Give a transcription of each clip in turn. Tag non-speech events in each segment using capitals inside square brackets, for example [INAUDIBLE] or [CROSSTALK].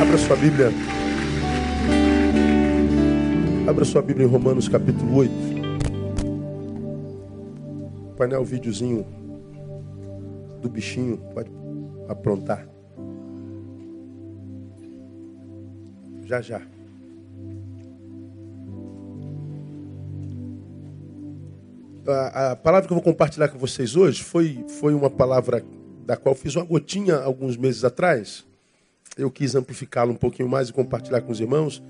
Abra sua Bíblia. Abra sua Bíblia em Romanos capítulo 8. Painel videozinho do bichinho, pode aprontar. Já já. A, a, palavra que eu vou compartilhar com vocês hoje foi, foi uma palavra da qual fiz uma gotinha alguns meses atrás. Eu quis amplificá-la um pouquinho mais e compartilhar com os irmãos.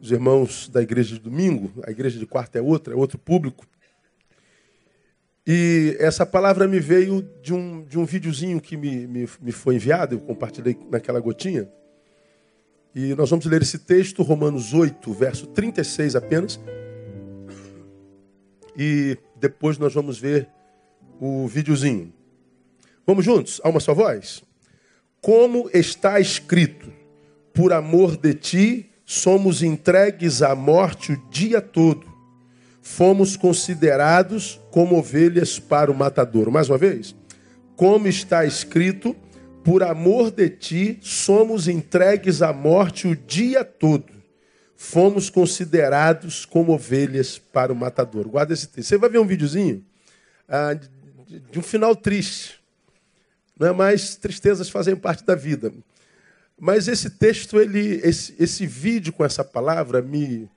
Os irmãos da igreja de domingo, a igreja de quarta é outra, é outro público. E essa palavra me veio de um, de um videozinho que me, me, me foi enviado, eu compartilhei naquela gotinha. E nós vamos ler esse texto, Romanos 8, verso 36 apenas. E depois nós vamos ver o videozinho. Vamos juntos? A uma só voz? Como está escrito: Por amor de ti somos entregues à morte o dia todo. Fomos considerados como ovelhas para o matador. Mais uma vez. Como está escrito: Por amor de ti somos entregues à morte o dia todo. Fomos considerados como ovelhas para o matador. Guarda esse texto. Você vai ver um videozinho ah, de um final triste não é mais tristezas fazem parte da vida. Mas esse texto, ele, esse, esse vídeo com essa palavra me,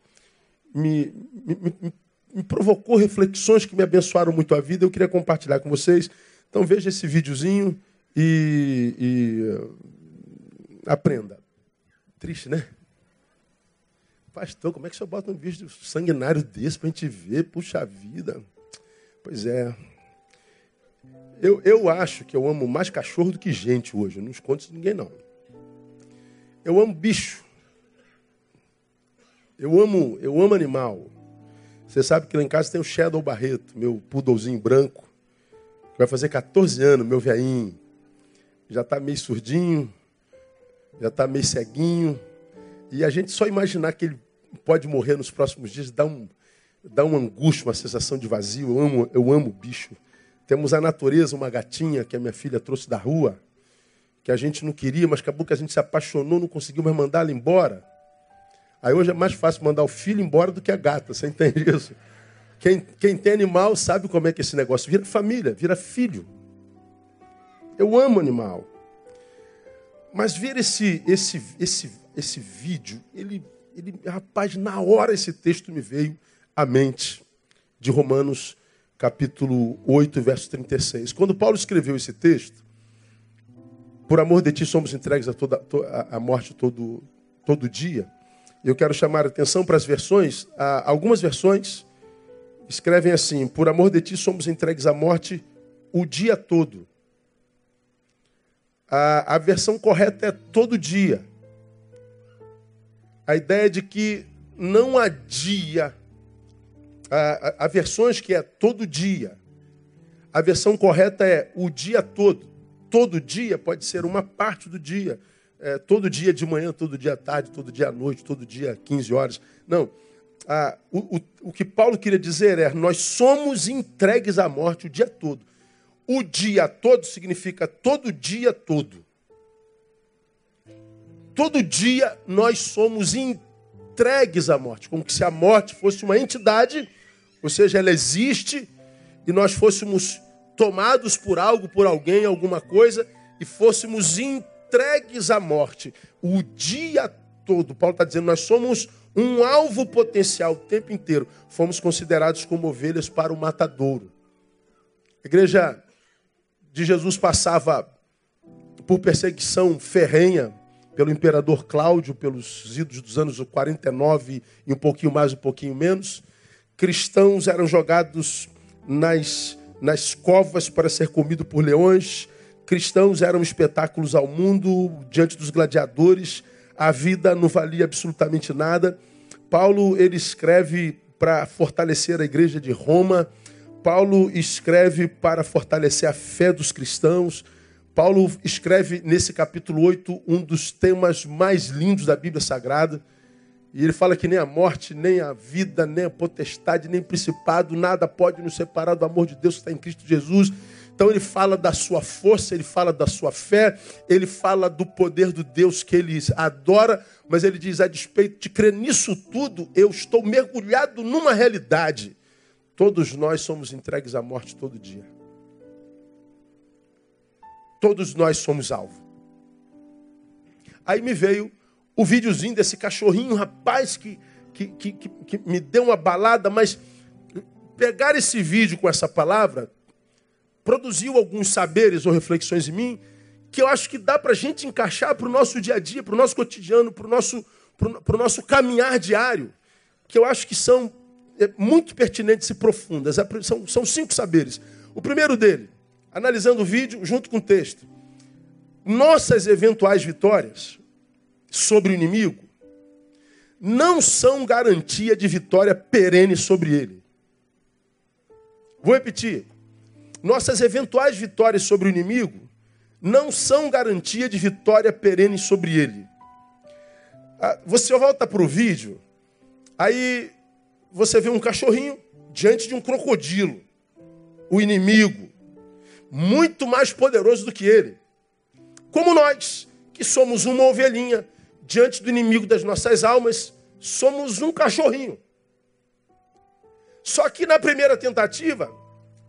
me, me, me, provocou reflexões que me abençoaram muito a vida. Eu queria compartilhar com vocês. Então veja esse videozinho e, e aprenda. Triste, né? Pastor, como é que o senhor bota um vídeo sanguinário desse para a gente ver? Puxa vida. Pois é. Eu, eu acho que eu amo mais cachorro do que gente hoje. Não escondo isso de ninguém, não. Eu amo bicho. Eu amo, eu amo animal. Você sabe que lá em casa tem o Shadow Barreto, meu poodlezinho branco, que vai fazer 14 anos, meu veinho. Já está meio surdinho, já está meio ceguinho. E a gente só imaginar que ele pode morrer nos próximos dias dá um, dá uma angústia, uma sensação de vazio. Eu amo, eu amo bicho. Temos a natureza, uma gatinha que a minha filha trouxe da rua, que a gente não queria, mas acabou que a gente se apaixonou, não conseguiu mais mandar ela embora. Aí hoje é mais fácil mandar o filho embora do que a gata, você entende [LAUGHS] isso? Quem, quem tem animal sabe como é que esse negócio vira família, vira filho. Eu amo animal. Mas ver esse, esse, esse, esse vídeo, ele, ele, rapaz, na hora esse texto me veio à mente de Romanos capítulo 8, verso 36. Quando Paulo escreveu esse texto, por amor de ti somos entregues a, a morte todo, todo dia. Eu quero chamar a atenção para as versões. Algumas versões escrevem assim: Por amor de ti somos entregues à morte o dia todo. A, a versão correta é todo dia. A ideia de que não há dia Há, versões que é todo dia. A versão correta é o dia todo. Todo dia pode ser uma parte do dia. É, todo dia de manhã, todo dia à tarde, todo dia à noite, todo dia 15 horas. Não. Ah, o, o, o que Paulo queria dizer é: nós somos entregues à morte o dia todo. O dia todo significa todo dia todo. Todo dia nós somos entregues à morte, como se a morte fosse uma entidade ou seja, ela existe e nós fôssemos tomados por algo, por alguém, alguma coisa, e fôssemos entregues à morte o dia todo. Paulo está dizendo, nós somos um alvo potencial o tempo inteiro. Fomos considerados como ovelhas para o matadouro. A igreja de Jesus passava por perseguição ferrenha pelo imperador Cláudio, pelos idos dos anos 49 e um pouquinho mais, um pouquinho menos cristãos eram jogados nas, nas covas para ser comido por leões, cristãos eram espetáculos ao mundo, diante dos gladiadores, a vida não valia absolutamente nada. Paulo ele escreve para fortalecer a igreja de Roma, Paulo escreve para fortalecer a fé dos cristãos. Paulo escreve nesse capítulo 8 um dos temas mais lindos da Bíblia Sagrada e ele fala que nem a morte, nem a vida, nem a potestade, nem principado, nada pode nos separar do amor de Deus que está em Cristo Jesus. Então ele fala da sua força, ele fala da sua fé, ele fala do poder do Deus que ele adora, mas ele diz: a despeito de crer nisso tudo, eu estou mergulhado numa realidade. Todos nós somos entregues à morte todo dia. Todos nós somos alvo. Aí me veio o videozinho desse cachorrinho, rapaz, que, que, que, que, me deu uma balada, mas pegar esse vídeo com essa palavra produziu alguns saberes ou reflexões em mim que eu acho que dá para a gente encaixar para o nosso dia a dia, para o nosso cotidiano, para o nosso, pro, nosso caminhar diário, que eu acho que são é, muito pertinentes e profundas. É, são, são cinco saberes. O primeiro dele, analisando o vídeo junto com o texto. Nossas eventuais vitórias sobre o inimigo não são garantia de vitória perene sobre ele. Vou repetir. Nossas eventuais vitórias sobre o inimigo não são garantia de vitória perene sobre ele. Ah, você volta para o vídeo, aí você vê um cachorrinho diante de um crocodilo, o inimigo, muito mais poderoso do que ele. Como nós, que somos uma ovelhinha, diante do inimigo das nossas almas, somos um cachorrinho. Só que na primeira tentativa,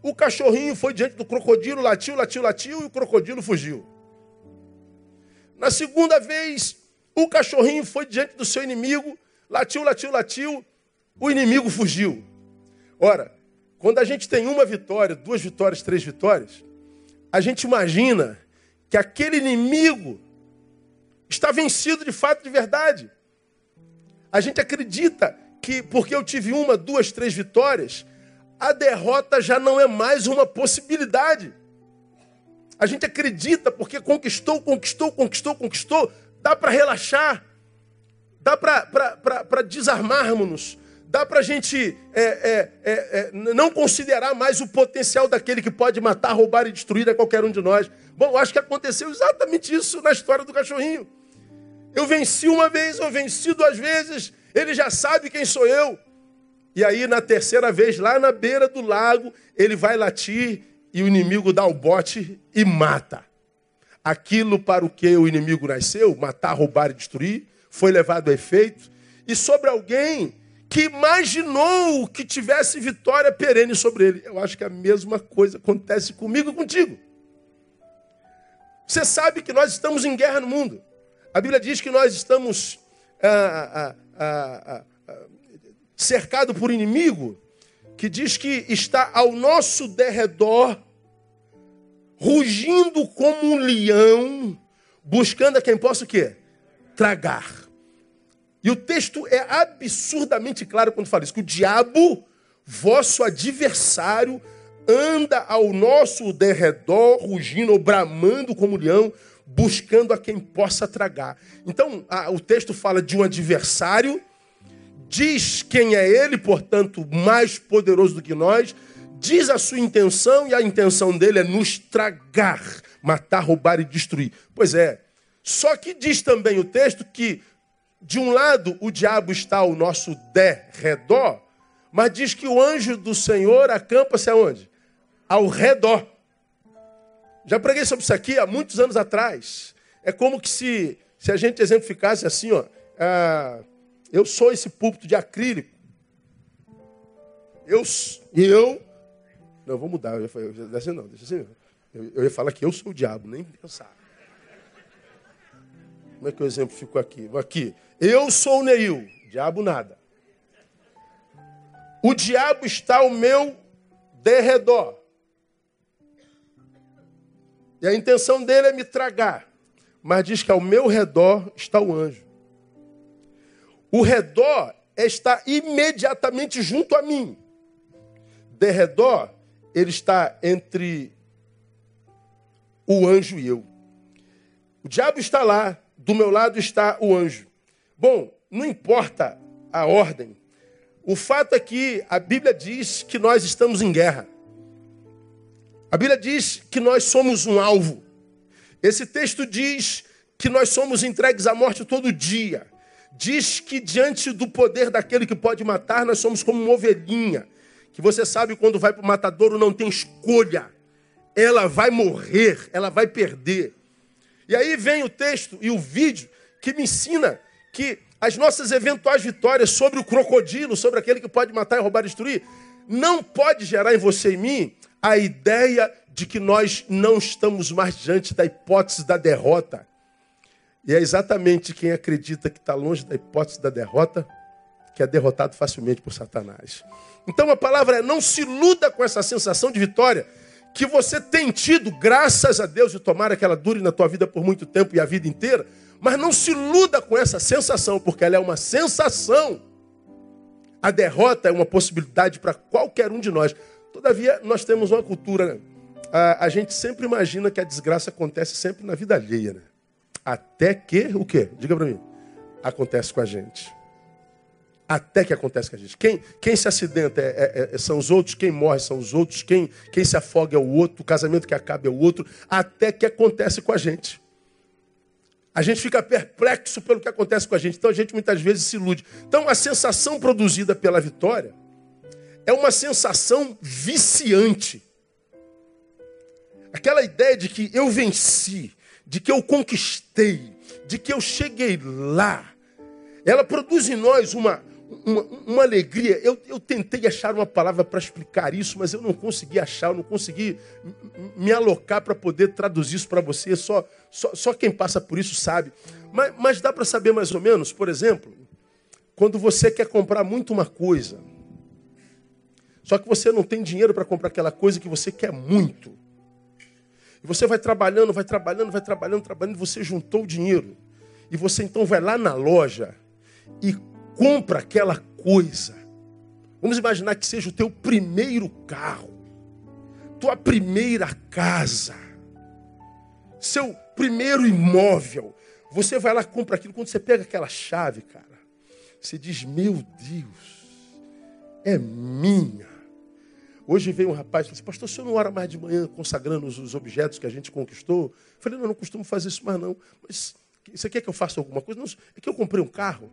o cachorrinho foi diante do crocodilo, latiu, latiu, latiu e o crocodilo fugiu. Na segunda vez, o cachorrinho foi diante do seu inimigo, latiu, latiu, latiu, o inimigo fugiu. Ora, quando a gente tem uma vitória, duas vitórias, três vitórias, a gente imagina que aquele inimigo está vencido de fato, de verdade. A gente acredita que porque eu tive uma, duas, três vitórias, a derrota já não é mais uma possibilidade. A gente acredita porque conquistou, conquistou, conquistou, conquistou, dá para relaxar, dá para desarmarmos-nos, dá para a gente é, é, é, é, não considerar mais o potencial daquele que pode matar, roubar e destruir a qualquer um de nós. Bom, acho que aconteceu exatamente isso na história do cachorrinho. Eu venci uma vez, eu venci duas vezes, ele já sabe quem sou eu. E aí, na terceira vez, lá na beira do lago, ele vai latir e o inimigo dá o bote e mata. Aquilo para o que o inimigo nasceu, matar, roubar e destruir, foi levado a efeito. E sobre alguém que imaginou que tivesse vitória perene sobre ele. Eu acho que a mesma coisa acontece comigo e contigo. Você sabe que nós estamos em guerra no mundo. A Bíblia diz que nós estamos ah, ah, ah, cercado por inimigo, que diz que está ao nosso derredor, rugindo como um leão, buscando a quem possa o quê? Tragar. E o texto é absurdamente claro quando fala isso, que o diabo, vosso adversário, anda ao nosso derredor, rugindo bramando como leão, buscando a quem possa tragar. Então, a, o texto fala de um adversário diz quem é ele, portanto, mais poderoso do que nós, diz a sua intenção e a intenção dele é nos tragar, matar, roubar e destruir. Pois é. Só que diz também o texto que de um lado o diabo está ao nosso derredor, mas diz que o anjo do Senhor acampa-se aonde? Ao redor. Já preguei sobre isso aqui há muitos anos atrás. É como que se, se a gente exemplificasse assim, ó. Ah, eu sou esse púlpito de acrílico. Eu, eu, não, vou mudar. Eu ia falar, assim, não, deixa assim. Eu, eu ia falar que eu sou o diabo, nem pensar. Como é que o exemplo ficou aqui? Aqui. Eu sou o Neil, diabo nada. O diabo está ao meu derredor. E a intenção dele é me tragar. Mas diz que ao meu redor está o anjo. O redor está imediatamente junto a mim. De redor, ele está entre o anjo e eu. O diabo está lá, do meu lado está o anjo. Bom, não importa a ordem. O fato é que a Bíblia diz que nós estamos em guerra. A Bíblia diz que nós somos um alvo. Esse texto diz que nós somos entregues à morte todo dia diz que diante do poder daquele que pode matar, nós somos como uma ovelhinha. Que você sabe quando vai para o matadouro não tem escolha. ela vai morrer, ela vai perder. E aí vem o texto e o vídeo que me ensina que as nossas eventuais vitórias sobre o crocodilo, sobre aquele que pode matar, roubar e destruir, não pode gerar em você e em mim a ideia de que nós não estamos mais diante da hipótese da derrota. E é exatamente quem acredita que está longe da hipótese da derrota que é derrotado facilmente por Satanás. Então a palavra é: não se iluda com essa sensação de vitória que você tem tido, graças a Deus, e tomara que ela dure na tua vida por muito tempo e a vida inteira, mas não se iluda com essa sensação, porque ela é uma sensação. A derrota é uma possibilidade para qualquer um de nós. Todavia, nós temos uma cultura. Né? A, a, gente sempre imagina que a desgraça acontece sempre na vida alheia. Né? Até que, o quê? Diga para mim. Acontece com a gente. Até que acontece com a gente. Quem, quem se acidenta é, é, é, são os outros, quem morre são os outros, quem, quem se afoga é o outro, o casamento que acaba é o outro, até que acontece com a gente. A gente fica perplexo pelo que acontece com a gente. Então a gente muitas vezes se ilude. Então a sensação produzida pela vitória é uma sensação viciante. Aquela ideia de que eu venci, de que eu conquistei, de que eu cheguei lá, ela produz em nós uma, uma, uma alegria. Eu, eu tentei achar uma palavra para explicar isso, mas eu não consegui achar, eu não consegui me alocar para poder traduzir isso para você. Só, só, só quem passa por isso sabe. Mas, mas dá para saber mais ou menos, por exemplo, quando você quer comprar muito uma coisa, só que você não tem dinheiro para comprar aquela coisa que você quer muito. E você vai trabalhando, vai trabalhando, vai trabalhando, trabalhando, você juntou o dinheiro. E você então vai lá na loja e compra aquela coisa. Vamos imaginar que seja o teu primeiro carro, tua primeira casa, seu primeiro imóvel. Você vai lá compra aquilo. Quando você pega aquela chave, cara, você diz: Meu Deus, é minha. Hoje veio um rapaz e disse: Pastor, o senhor não ora mais de manhã consagrando os, objetos que a gente conquistou? Eu falei: Não, eu não costumo fazer isso mais não. Mas você quer que eu faça alguma coisa? Não, é que eu comprei um carro.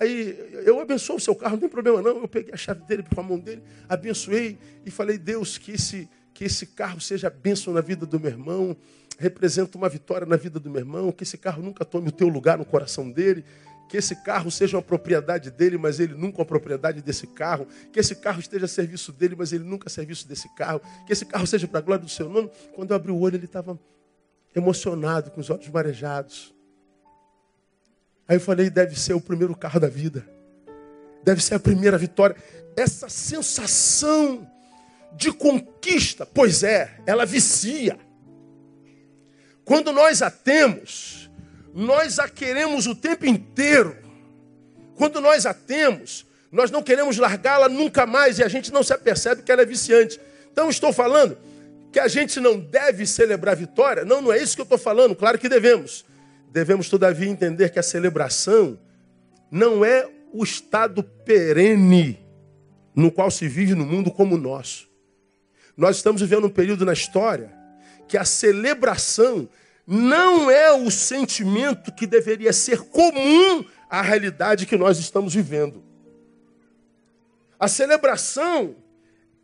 Aí eu abençoo o seu carro, não tem problema não. Eu peguei a chave dele com a mão dele, abençoei e falei, Deus, que esse, que esse carro seja bênção na vida do meu irmão, representa uma vitória na vida do meu irmão, que esse carro nunca tome o teu lugar no coração dele, que esse carro seja uma propriedade dele, mas ele nunca uma propriedade desse carro, que esse carro esteja a serviço dele, mas ele nunca a serviço desse carro, que esse carro seja para a glória do seu nome. Quando eu abri o olho, ele estava emocionado, com os olhos marejados. Aí eu falei, deve ser o primeiro carro da vida. Deve ser a primeira vitória. Essa sensação de conquista, pois é, ela vicia. Quando nós a temos, nós a queremos o tempo inteiro. Quando nós a temos, nós não queremos largá-la nunca mais e a gente não se apercebe que ela é viciante. Então estou falando que a gente não deve celebrar vitória. Não, não é isso que eu estou falando. Claro que devemos. Devemos, todavia, entender que a celebração não é o estado perene no qual se vive no mundo como o nosso. Nós estamos vivendo um período na história que a celebração não é o sentimento que deveria ser comum à realidade que nós estamos vivendo. A celebração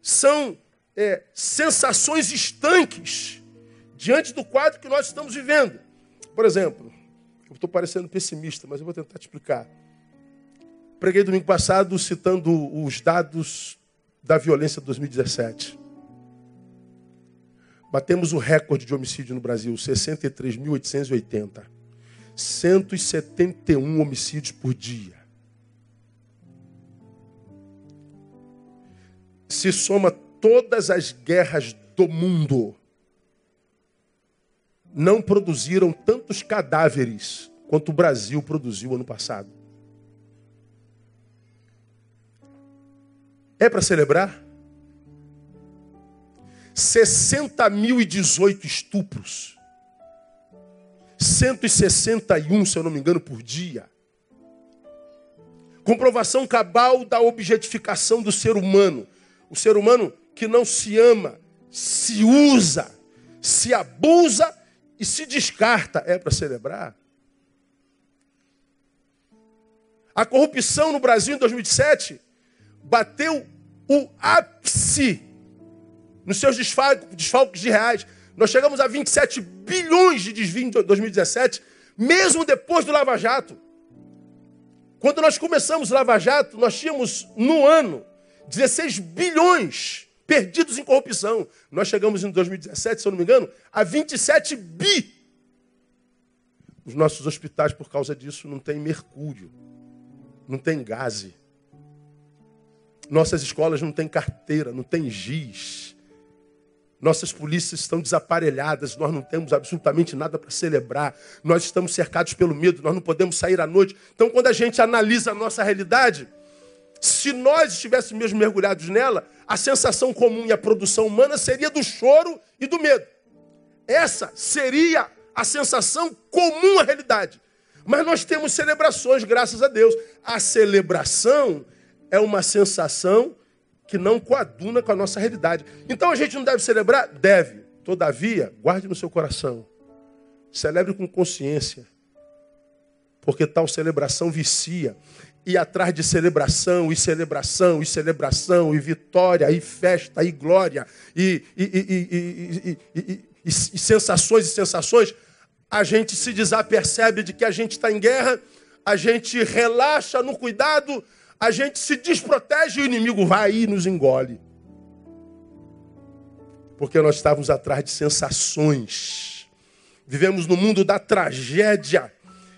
são é, sensações estanques diante do quadro que nós estamos vivendo. Por exemplo, estou parecendo pessimista, mas eu vou tentar te explicar. Preguei domingo passado citando os dados da violência de 2017. Batemos o recorde de homicídio no Brasil, 63.880. 171 homicídios por dia. Se soma todas as guerras do mundo não produziram tantos cadáveres quanto o Brasil produziu ano passado. É para celebrar? 60.018 estupros. 161, se eu não me engano, por dia. Comprovação cabal da objetificação do ser humano. O ser humano que não se ama, se usa, se abusa e se descarta, é para celebrar. A corrupção no Brasil em 2007 bateu o ápice nos seus desfalques de reais. Nós chegamos a 27 bilhões de desvio em 2017, mesmo depois do Lava Jato. Quando nós começamos o Lava Jato, nós tínhamos no ano 16 bilhões perdidos em corrupção. Nós chegamos em 2017, se eu não me engano, a 27 bi. Os nossos hospitais, por causa disso, não têm mercúrio, não tem gás. Nossas escolas não têm carteira, não tem giz. Nossas polícias estão desaparelhadas, nós não temos absolutamente nada para celebrar. Nós estamos cercados pelo medo, nós não podemos sair à noite. Então, quando a gente analisa a nossa realidade, se nós estivéssemos mesmo mergulhados nela, a sensação comum e a produção humana seria do choro e do medo. Essa seria a sensação comum à realidade. Mas nós temos celebrações, graças a Deus. A celebração é uma sensação que não coaduna com a nossa realidade. Então a gente não deve celebrar? Deve. Todavia, guarde no seu coração. Celebre com consciência. Porque tal celebração vicia. E atrás de celebração, e celebração, e celebração, e vitória, e festa, e glória, e, e, e, e sensações e sensações, a gente se desapercebe de que a gente está em guerra, a gente relaxa no cuidado, a gente se desprotege e o inimigo vai e nos engole. Porque nós estávamos atrás de sensações. Vivemos no mundo da tragédia.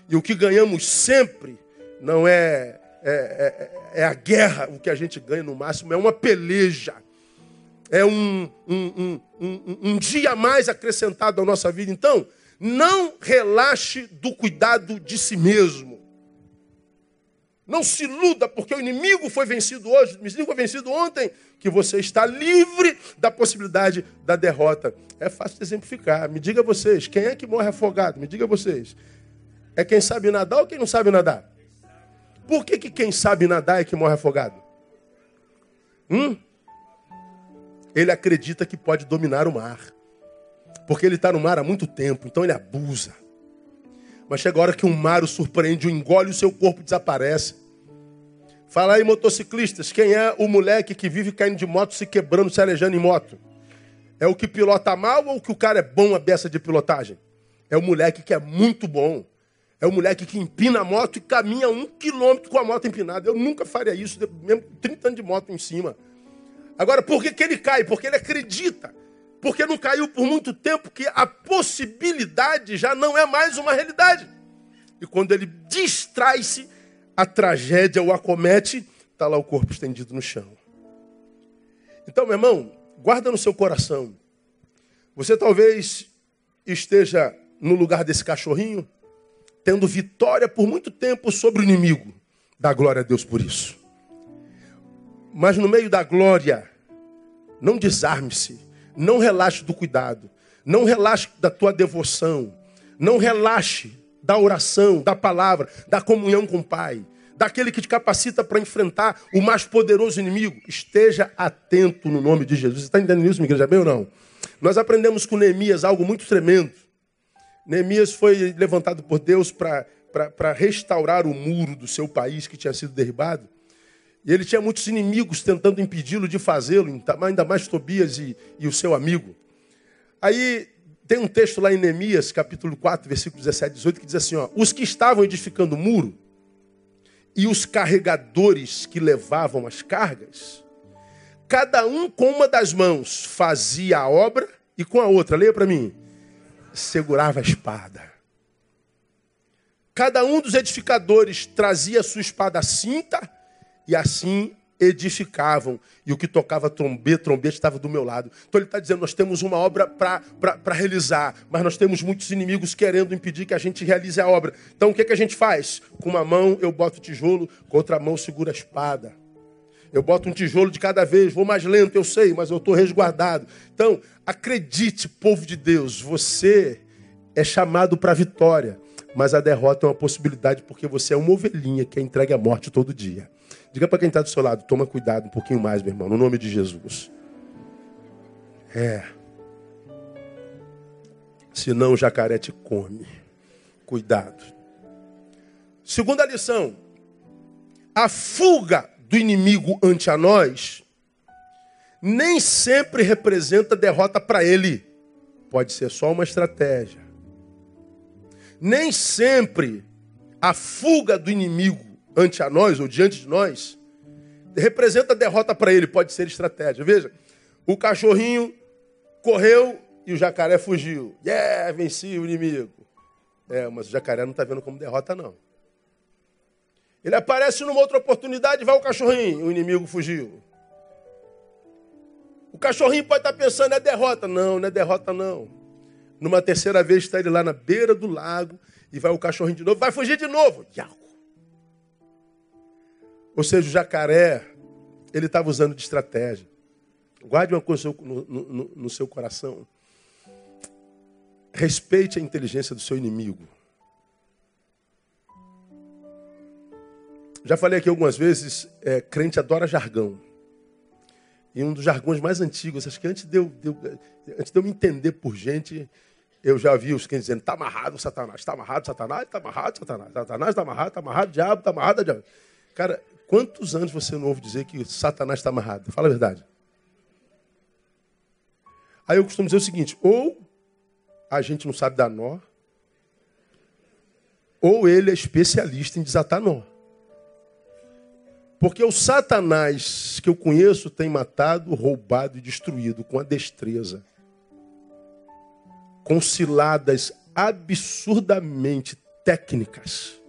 E o que ganhamos sempre não é, é, é, é a guerra, o que a gente ganha no máximo é uma peleja. É um, um, um, um dia a mais acrescentado à nossa vida. Então, não relaxe do cuidado de si mesmo. Não se iluda, porque o inimigo foi vencido hoje, o inimigo foi vencido ontem, que você está livre da possibilidade da derrota. É fácil de exemplificar. Me diga vocês, quem é que morre afogado? Me diga vocês. É quem sabe nadar ou quem não sabe nadar? Por que, que quem sabe nadar é que morre afogado? Hum? Ele acredita que pode dominar o mar. Porque ele está no mar há muito tempo, então ele abusa. Mas chega a hora que um mar o surpreende, o engole, o seu corpo desaparece. Fala aí, motociclistas, quem é o moleque que vive caindo de moto, se quebrando, se alejando em moto? É o que pilota mal ou que o cara é bom a beça de pilotagem? É o moleque que é muito bom. É o moleque que empina a moto e caminha um quilômetro com a moto empinada. Eu nunca faria isso, mesmo com 30 anos de moto em cima. Agora, por que, que ele cai? Porque ele acredita porque não caiu por muito tempo que a possibilidade já não é mais uma realidade. E quando ele distrai-se, a tragédia o acomete, está lá o corpo estendido no chão. Então, meu irmão, guarda no seu coração. Você talvez esteja no lugar desse cachorrinho, tendo vitória por muito tempo sobre o inimigo. Dá glória a Deus por isso. Mas no meio da glória, não desarme-se não relaxe do cuidado. Não relaxe da tua devoção. Não relaxe da oração, da palavra, da comunhão com o Pai. Daquele que te capacita para enfrentar o mais poderoso inimigo. Esteja atento no nome de Jesus. Você está entendendo isso, minha igreja? Bem ou não? Nós aprendemos com Neemias algo muito tremendo. Neemias foi levantado por Deus para restaurar o muro do seu país que tinha sido derribado. E ele tinha muitos inimigos tentando impedi-lo de fazê-lo, ainda mais Tobias e, e o seu amigo. Aí tem um texto lá em Neemias, capítulo 4, versículo 17 e 18, que diz assim: ó, Os que estavam edificando o muro e os carregadores que levavam as cargas, cada um com uma das mãos fazia a obra e com a outra, leia para mim, segurava a espada. Cada um dos edificadores trazia sua espada cinta e assim edificavam. E o que tocava trombeta, trombeta estava do meu lado. Então ele está dizendo: nós temos uma obra para realizar, mas nós temos muitos inimigos querendo impedir que a gente realize a obra. Então o que, que a gente faz? Com uma mão eu boto o tijolo, com outra mão segura a espada. Eu boto um tijolo de cada vez, vou mais lento, eu sei, mas eu estou resguardado. Então, acredite, povo de Deus, você é chamado para a vitória, mas a derrota é uma possibilidade porque você é uma ovelhinha que é entregue à morte todo dia. Diga para quem está do seu lado, toma cuidado um pouquinho mais, meu irmão, no nome de Jesus. É. Senão o jacaré te come. Cuidado. Segunda lição. A fuga do inimigo ante a nós nem sempre representa derrota para ele. Pode ser só uma estratégia. Nem sempre a fuga do inimigo ante a nós ou diante de nós representa derrota para ele, pode ser estratégia. Veja, o cachorrinho correu e o jacaré fugiu. Yeah, venci o inimigo. É, mas o jacaré não está vendo como derrota, não. Ele aparece numa outra oportunidade, vai o cachorrinho, o inimigo fugiu. O cachorrinho pode estar pensando, é derrota. Não, não é derrota, não. Numa terceira vez está ele lá na beira do lago e vai o cachorrinho de novo, vai fugir de novo. Ou seja, o jacaré, ele estava usando de estratégia. Guarde uma coisa no, no, no seu coração. Respeite a inteligência do seu inimigo. Já falei aqui algumas vezes, é, crente adora jargão. E um dos jargões mais antigos, acho que antes de eu, de antes de eu me entender por gente, eu já vi os crentes dizendo, está amarrado Satanás, está amarrado Satanás, está amarrado Satanás, Satanás está amarrado, está amarrado diabo, está amarrado diabo. Cara, quantos anos você não ouve dizer que Satanás está amarrado? Fala a verdade. Aí eu costumo dizer o seguinte, ou a gente não sabe dar nó, ou ele é especialista em desatar nó. Porque o Satanás que eu conheço tem matado, roubado e destruído com a destreza. Com ciladas absurdamente técnicas.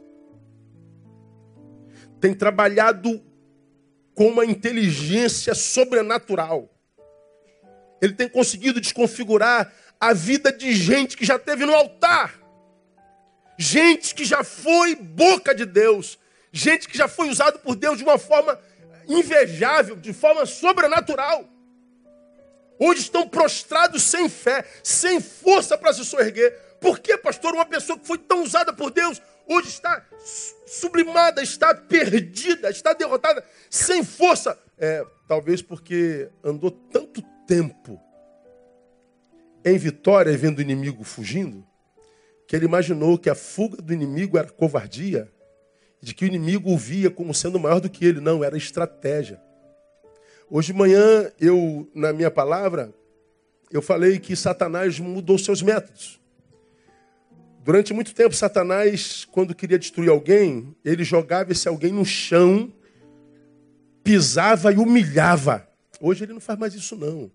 Tem trabalhado com uma inteligência sobrenatural. Ele tem conseguido desconfigurar a vida de gente que já teve no altar. Gente que já foi boca de Deus Gente que já foi usado por Deus de uma forma invejável, de forma sobrenatural. Hoje estão prostrados sem fé, sem força para se soerguer. Por que, pastor, uma pessoa que foi tão usada por Deus, hoje está sublimada, está perdida, está derrotada, sem força? É, talvez porque andou tanto tempo em vitória vendo o inimigo fugindo, que ele imaginou que a fuga do inimigo era covardia de que o inimigo o via como sendo maior do que ele. Não, era estratégia. Hoje de manhã, eu, na minha palavra, eu falei que Satanás mudou seus métodos. Durante muito tempo, Satanás, quando queria destruir alguém, ele jogava esse alguém no chão, pisava e humilhava. Hoje ele não faz mais isso, não.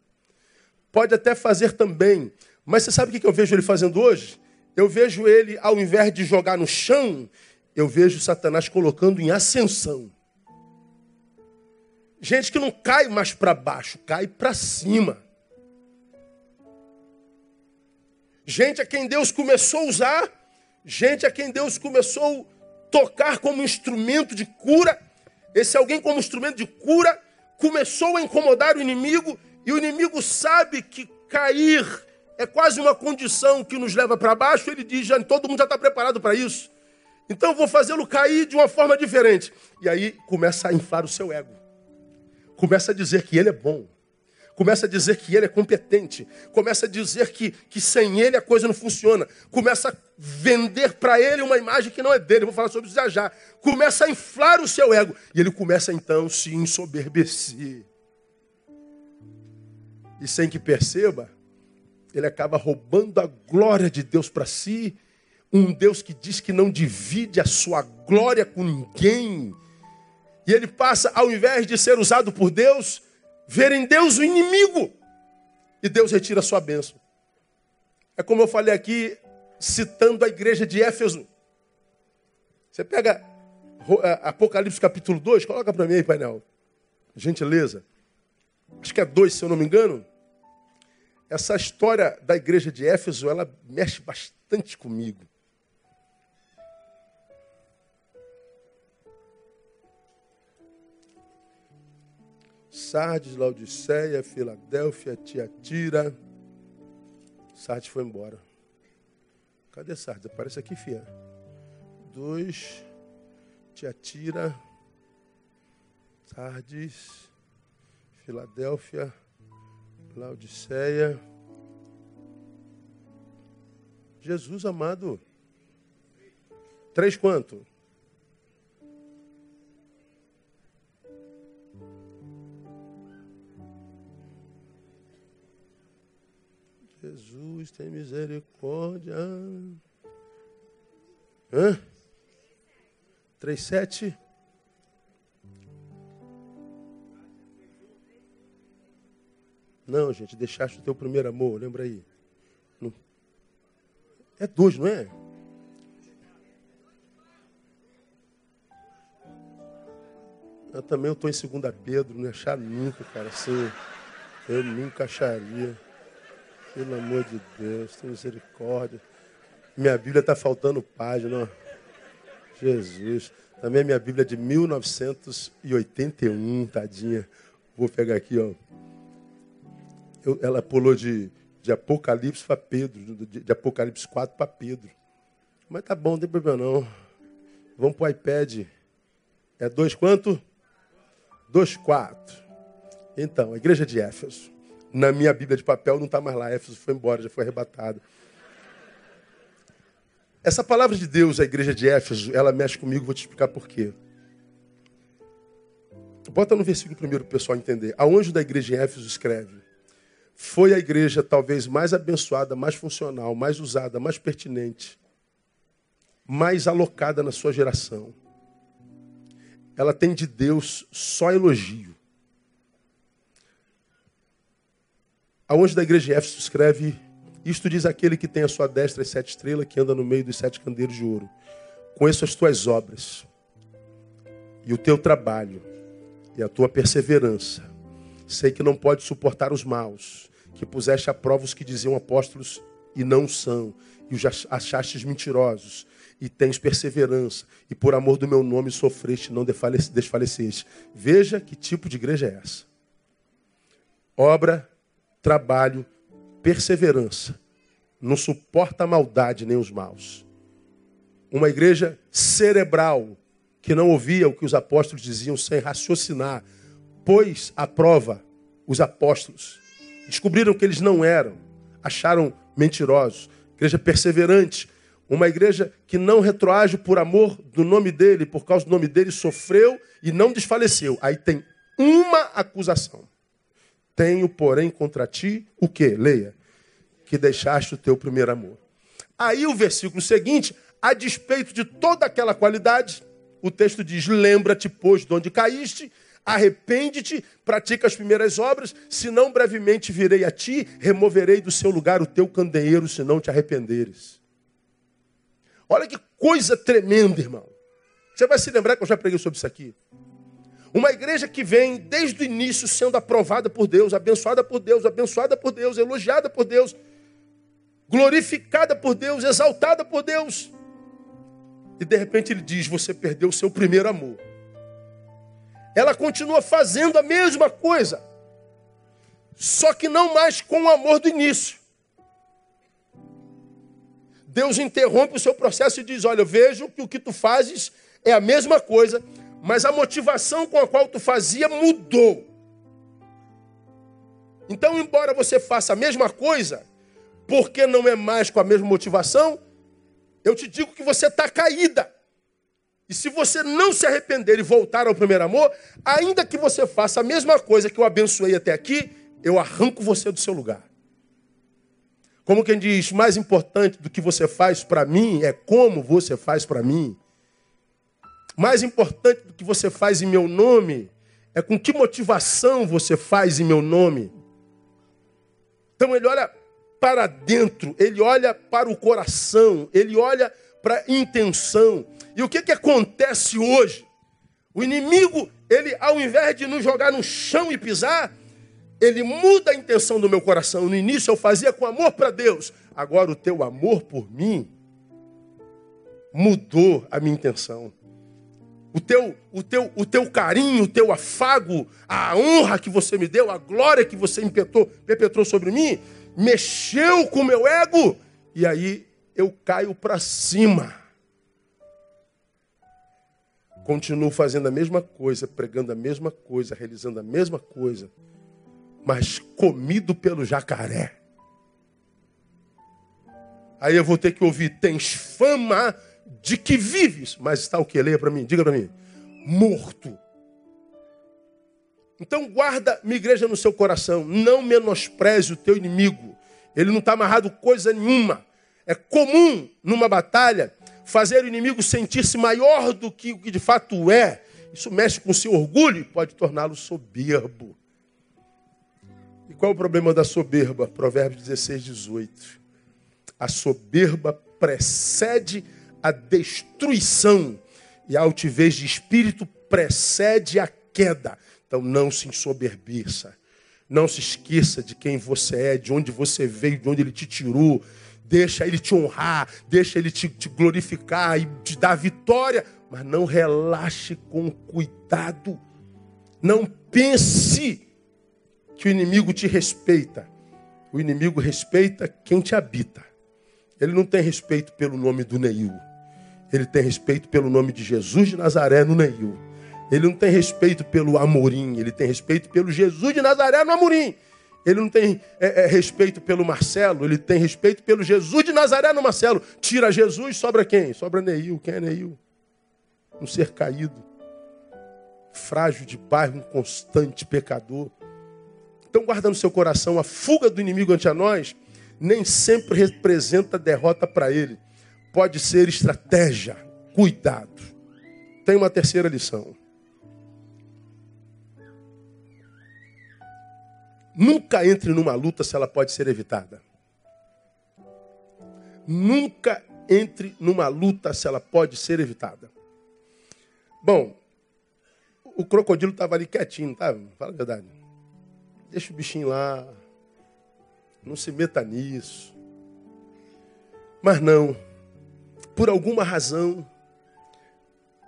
Pode até fazer também. Mas você sabe o que eu vejo ele fazendo hoje? Eu vejo ele, ao invés de jogar no chão, eu vejo Satanás colocando em ascensão. Gente que não cai mais para baixo, cai para cima. Gente a quem Deus começou a usar, gente a quem Deus começou a tocar como instrumento de cura. Esse alguém como instrumento de cura começou a incomodar o inimigo e o inimigo sabe que cair é quase uma condição que nos leva para baixo. Ele diz: já, todo mundo já está preparado para isso. Então eu vou fazê-lo cair de uma forma diferente. E aí começa a inflar o seu ego. Começa a dizer que ele é bom. Começa a dizer que ele é competente. Começa a dizer que, que sem ele a coisa não funciona. Começa a vender para ele uma imagem que não é dele. vou falar sobre isso já já. Começa a inflar o seu ego. E ele começa então a se ensoberbecer. E sem que perceba, ele acaba roubando a glória de Deus para si um Deus que diz que não divide a sua glória com ninguém. E ele passa, ao invés de ser usado por Deus, ver em Deus o inimigo. E Deus retira a sua bênção. É como eu falei aqui, citando a igreja de Éfeso. Você pega é, Apocalipse capítulo 2, coloca para mim aí, painel. Gentileza. Acho que é 2, se eu não me engano. Essa história da igreja de Éfeso, ela mexe bastante comigo. Sardes, Laodiceia, Filadélfia, Tiatira. Sardes foi embora. Cadê Sardes? Aparece aqui, fia. Dois. Tiatira. Sardes. Filadélfia. Laodiceia. Jesus amado. Três quanto? Jesus, tem misericórdia. Hã? 37. Não, gente, deixaste o teu primeiro amor, lembra aí. É dois, não é? Eu também estou em 2 Pedro, não ia achar nunca, cara, assim. Eu nunca acharia. Pelo amor de Deus, tem misericórdia. Minha Bíblia está faltando página. Jesus. Também minha Bíblia é de 1981, tadinha. Vou pegar aqui, ó. Eu, ela pulou de, de Apocalipse para Pedro, de, de Apocalipse 4 para Pedro. Mas tá bom, não tem problema não. Vamos para o iPad. É dois quanto? Dois, quatro. Então, a igreja de Éfeso. Na minha Bíblia de papel não está mais lá. Éfeso foi embora, já foi arrebatado. Essa palavra de Deus, a igreja de Éfeso, ela mexe comigo, vou te explicar por quê. Bota no versículo primeiro para o pessoal entender. A anjo da igreja de Éfeso escreve: Foi a igreja talvez mais abençoada, mais funcional, mais usada, mais pertinente, mais alocada na sua geração. Ela tem de Deus só elogio. A anjo da igreja de Éfeso escreve isto diz aquele que tem a sua destra as sete estrelas, que anda no meio dos sete candeiros de ouro. Conheço as tuas obras, e o teu trabalho, e a tua perseverança. Sei que não pode suportar os maus, que puseste a prova os que diziam apóstolos e não são, e os achastes mentirosos, e tens perseverança, e por amor do meu nome sofreste e não desfaleceste. Veja que tipo de igreja é essa. Obra, trabalho, perseverança, não suporta a maldade nem os maus. Uma igreja cerebral, que não ouvia o que os apóstolos diziam sem raciocinar, pôs à prova os apóstolos. Descobriram que eles não eram, acharam mentirosos. Igreja perseverante, uma igreja que não retroage por amor do nome dele, por causa do nome dele, sofreu e não desfaleceu. Aí tem uma acusação. Tenho, porém, contra ti o que? Leia. Que deixaste o teu primeiro amor. Aí o versículo seguinte, a despeito de toda aquela qualidade, o texto diz: Lembra-te, pois, de onde caíste, arrepende-te, pratica as primeiras obras, senão brevemente virei a ti, removerei do seu lugar o teu candeeiro, se não te arrependeres. Olha que coisa tremenda, irmão. Você vai se lembrar que eu já preguei sobre isso aqui. Uma igreja que vem desde o início sendo aprovada por Deus, abençoada por Deus, abençoada por Deus, elogiada por Deus, glorificada por Deus, exaltada por Deus. E de repente ele diz: Você perdeu o seu primeiro amor. Ela continua fazendo a mesma coisa, só que não mais com o amor do início. Deus interrompe o seu processo e diz: Olha, eu vejo que o que tu fazes é a mesma coisa, mas a motivação com a qual tu fazia mudou. Então, embora você faça a mesma coisa, porque não é mais com a mesma motivação, eu te digo que você está caída. E se você não se arrepender e voltar ao primeiro amor, ainda que você faça a mesma coisa que eu abençoei até aqui, eu arranco você do seu lugar. Como quem diz, mais importante do que você faz para mim é como você faz para mim. Mais importante do que você faz em meu nome é com que motivação você faz em meu nome. Então ele olha para dentro, ele olha para o coração, ele olha para a intenção. E o que, que acontece hoje? O inimigo, ele ao invés de nos jogar no chão e pisar, ele muda a intenção do meu coração. No início eu fazia com amor para Deus, agora o teu amor por mim mudou a minha intenção o teu, o teu, o teu carinho, o teu afago, a honra que você me deu, a glória que você impetrou, perpetrou sobre mim, mexeu com o meu ego, e aí eu caio para cima. Continuo fazendo a mesma coisa, pregando a mesma coisa, realizando a mesma coisa, mas comido pelo jacaré. Aí eu vou ter que ouvir: tens fama de que vives, mas está o que? Leia para mim, diga para mim. Morto. Então guarda, minha igreja, no seu coração. Não menospreze o teu inimigo. Ele não está amarrado coisa nenhuma. É comum numa batalha fazer o inimigo sentir-se maior do que o que de fato é. Isso mexe com o seu orgulho e pode torná-lo soberbo. E qual é o problema da soberba? Provérbios 16, 18. A soberba precede a destruição e a altivez de espírito precede a queda. Então não se ensoberbeça. Não se esqueça de quem você é, de onde você veio, de onde ele te tirou. Deixa ele te honrar, deixa ele te, te glorificar e te dar vitória. Mas não relaxe com cuidado. Não pense que o inimigo te respeita. O inimigo respeita quem te habita. Ele não tem respeito pelo nome do Neil. Ele tem respeito pelo nome de Jesus de Nazaré no Neil. Ele não tem respeito pelo Amorim, ele tem respeito pelo Jesus de Nazaré no Amorim. Ele não tem é, é, respeito pelo Marcelo, ele tem respeito pelo Jesus de Nazaré no Marcelo. Tira Jesus, sobra quem? Sobra Neil. Quem é Neil? Um ser caído, frágil de bairro, um constante pecador. Então, guarda no seu coração a fuga do inimigo ante a nós, nem sempre representa derrota para ele. Pode ser estratégia, cuidado. Tem uma terceira lição. Nunca entre numa luta se ela pode ser evitada. Nunca entre numa luta se ela pode ser evitada. Bom, o crocodilo estava ali quietinho, tá? Fala a verdade. Deixa o bichinho lá. Não se meta nisso. Mas não. Por alguma razão,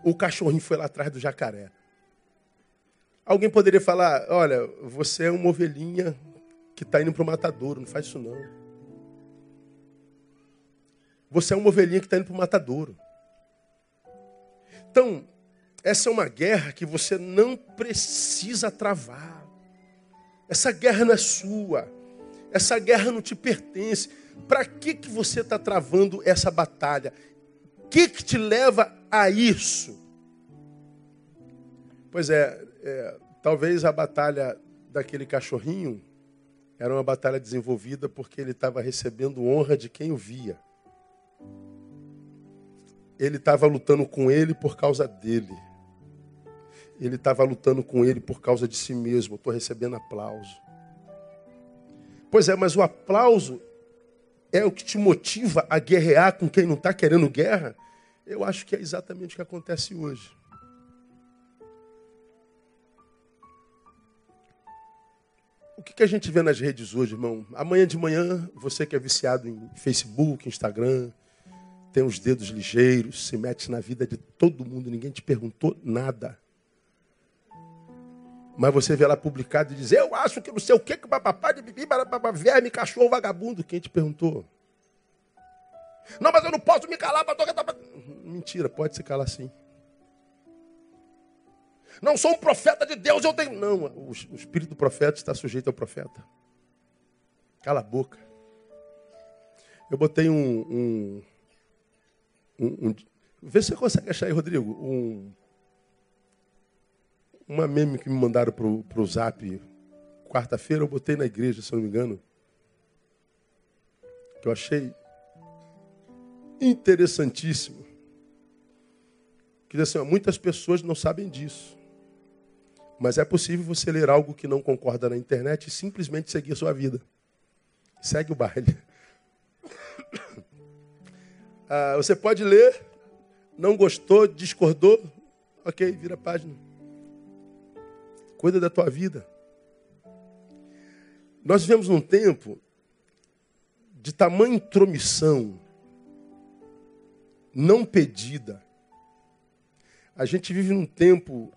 o cachorrinho foi lá atrás do jacaré. Alguém poderia falar: olha, você é uma ovelhinha que está indo para o matadouro, não faz isso não. Você é uma ovelhinha que está indo para o matadouro. Então, essa é uma guerra que você não precisa travar. Essa guerra não é sua. Essa guerra não te pertence. Para que, que você está travando essa batalha? Que, que te leva a isso? Pois é, é, talvez a batalha daquele cachorrinho era uma batalha desenvolvida porque ele estava recebendo honra de quem o via. Ele estava lutando com ele por causa dele. Ele estava lutando com ele por causa de si mesmo. Estou recebendo aplauso. Pois é, mas o aplauso é o que te motiva a guerrear com quem não está querendo guerra? Eu acho que é exatamente o que acontece hoje. O que, que a gente vê nas redes hoje, irmão? Amanhã de manhã, você que é viciado em Facebook, Instagram, tem os dedos ligeiros, se mete na vida de todo mundo, ninguém te perguntou nada. Mas você vê lá publicado e diz, eu acho que não sei o que, que papapá de bibi, barabá, verme, cachorro, vagabundo. Quem te perguntou? Não, mas eu não posso me calar. Pra... Mentira, pode se calar sim. Não sou um profeta de Deus, eu tenho. Não, o espírito do profeta está sujeito ao profeta. Cala a boca. Eu botei um. um, um, um vê se você consegue achar aí, Rodrigo. Um, uma meme que me mandaram para o zap quarta-feira, eu botei na igreja, se não me engano. Que eu achei interessantíssimo. Que assim, muitas pessoas não sabem disso. Mas é possível você ler algo que não concorda na internet e simplesmente seguir sua vida. Segue o baile. [COUGHS] Ah, você pode ler, não gostou, discordou, ok, vira a página. Cuida da tua vida. Nós vivemos num tempo de tamanha intromissão, não pedida. A gente vive num tempo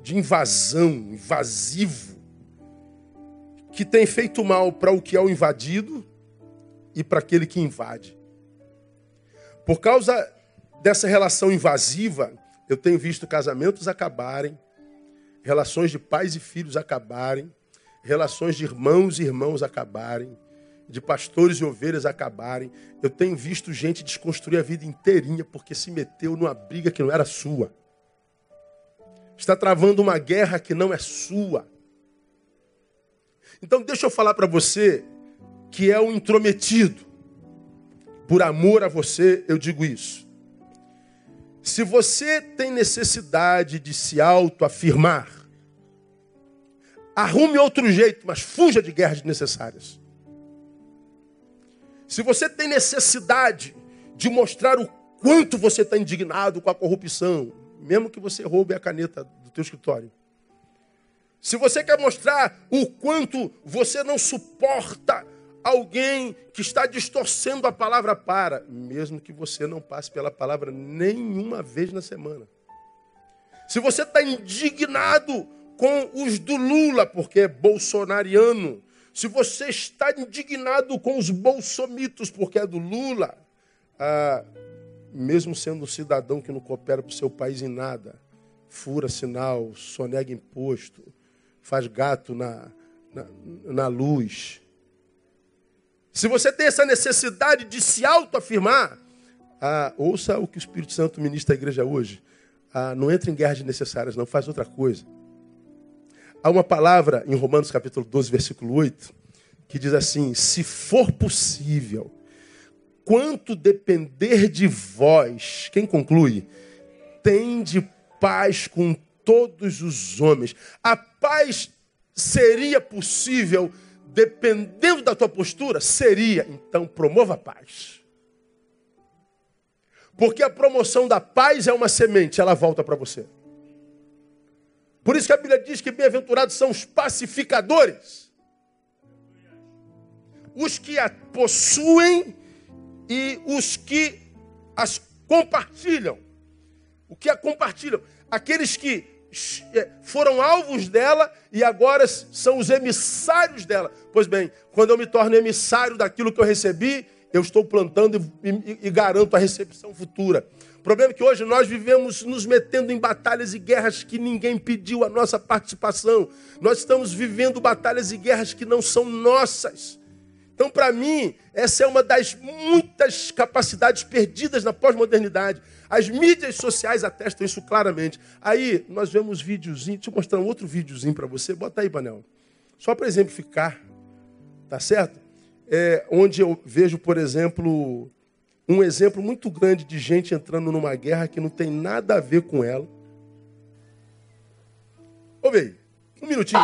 de invasão, invasivo, que tem feito mal para o que é o invadido e para aquele que invade. Por causa dessa relação invasiva, eu tenho visto casamentos acabarem, relações de pais e filhos acabarem, relações de irmãos e irmãos acabarem, de pastores e ovelhas acabarem. Eu tenho visto gente desconstruir a vida inteirinha porque se meteu numa briga que não era sua está travando uma guerra que não é sua. Então deixa eu falar para você que é um intrometido. Por amor a você, eu digo isso. Se você tem necessidade de se autoafirmar, arrume outro jeito, mas fuja de guerras desnecessárias. Se você tem necessidade de mostrar o quanto você está indignado com a corrupção, mesmo que você roube a caneta do teu escritório. Se você quer mostrar o quanto você não suporta alguém que está distorcendo a palavra para, mesmo que você não passe pela palavra nenhuma vez na semana. Se você está indignado com os do Lula, porque é bolsonariano, se você está indignado com os bolsomitos, porque é do Lula, ah, mesmo sendo um cidadão que não coopera para o seu país em nada, fura sinal, sonega imposto, faz gato na, na, na luz. Se você tem essa necessidade de se autoafirmar, ah, ouça o que o Espírito Santo ministra à igreja hoje. Ah, não entre em guerras necessárias, não, faz outra coisa. Há uma palavra em Romanos capítulo 12, versículo 8, que diz assim: se for possível, quanto depender de vós, quem conclui? Tem de paz com todos os homens. A paz seria possível dependendo da tua postura? Seria. Então promova a paz. Porque a promoção da paz é uma semente, ela volta para você. Por isso que a Bíblia diz que bem-aventurados são os pacificadores. Os que a possuem e os que as compartilham. O que a compartilham? Aqueles que foram alvos dela e agora são os emissários dela. Pois bem, quando eu me torno emissário daquilo que eu recebi, eu estou plantando e, e, e garanto a recepção futura. O problema é que hoje nós vivemos nos metendo em batalhas e guerras que ninguém pediu a nossa participação. Nós estamos vivendo batalhas e guerras que não são nossas. Então, para mim, essa é uma das muitas capacidades perdidas na pós-modernidade. As mídias sociais atestam isso claramente. Aí, nós vemos videozinho, deixa eu mostrar um outro videozinho para você. Bota aí, Panel. Só para exemplificar, tá certo? É, onde eu vejo, por exemplo, um exemplo muito grande de gente entrando numa guerra que não tem nada a ver com ela. Ouve aí, um minutinho.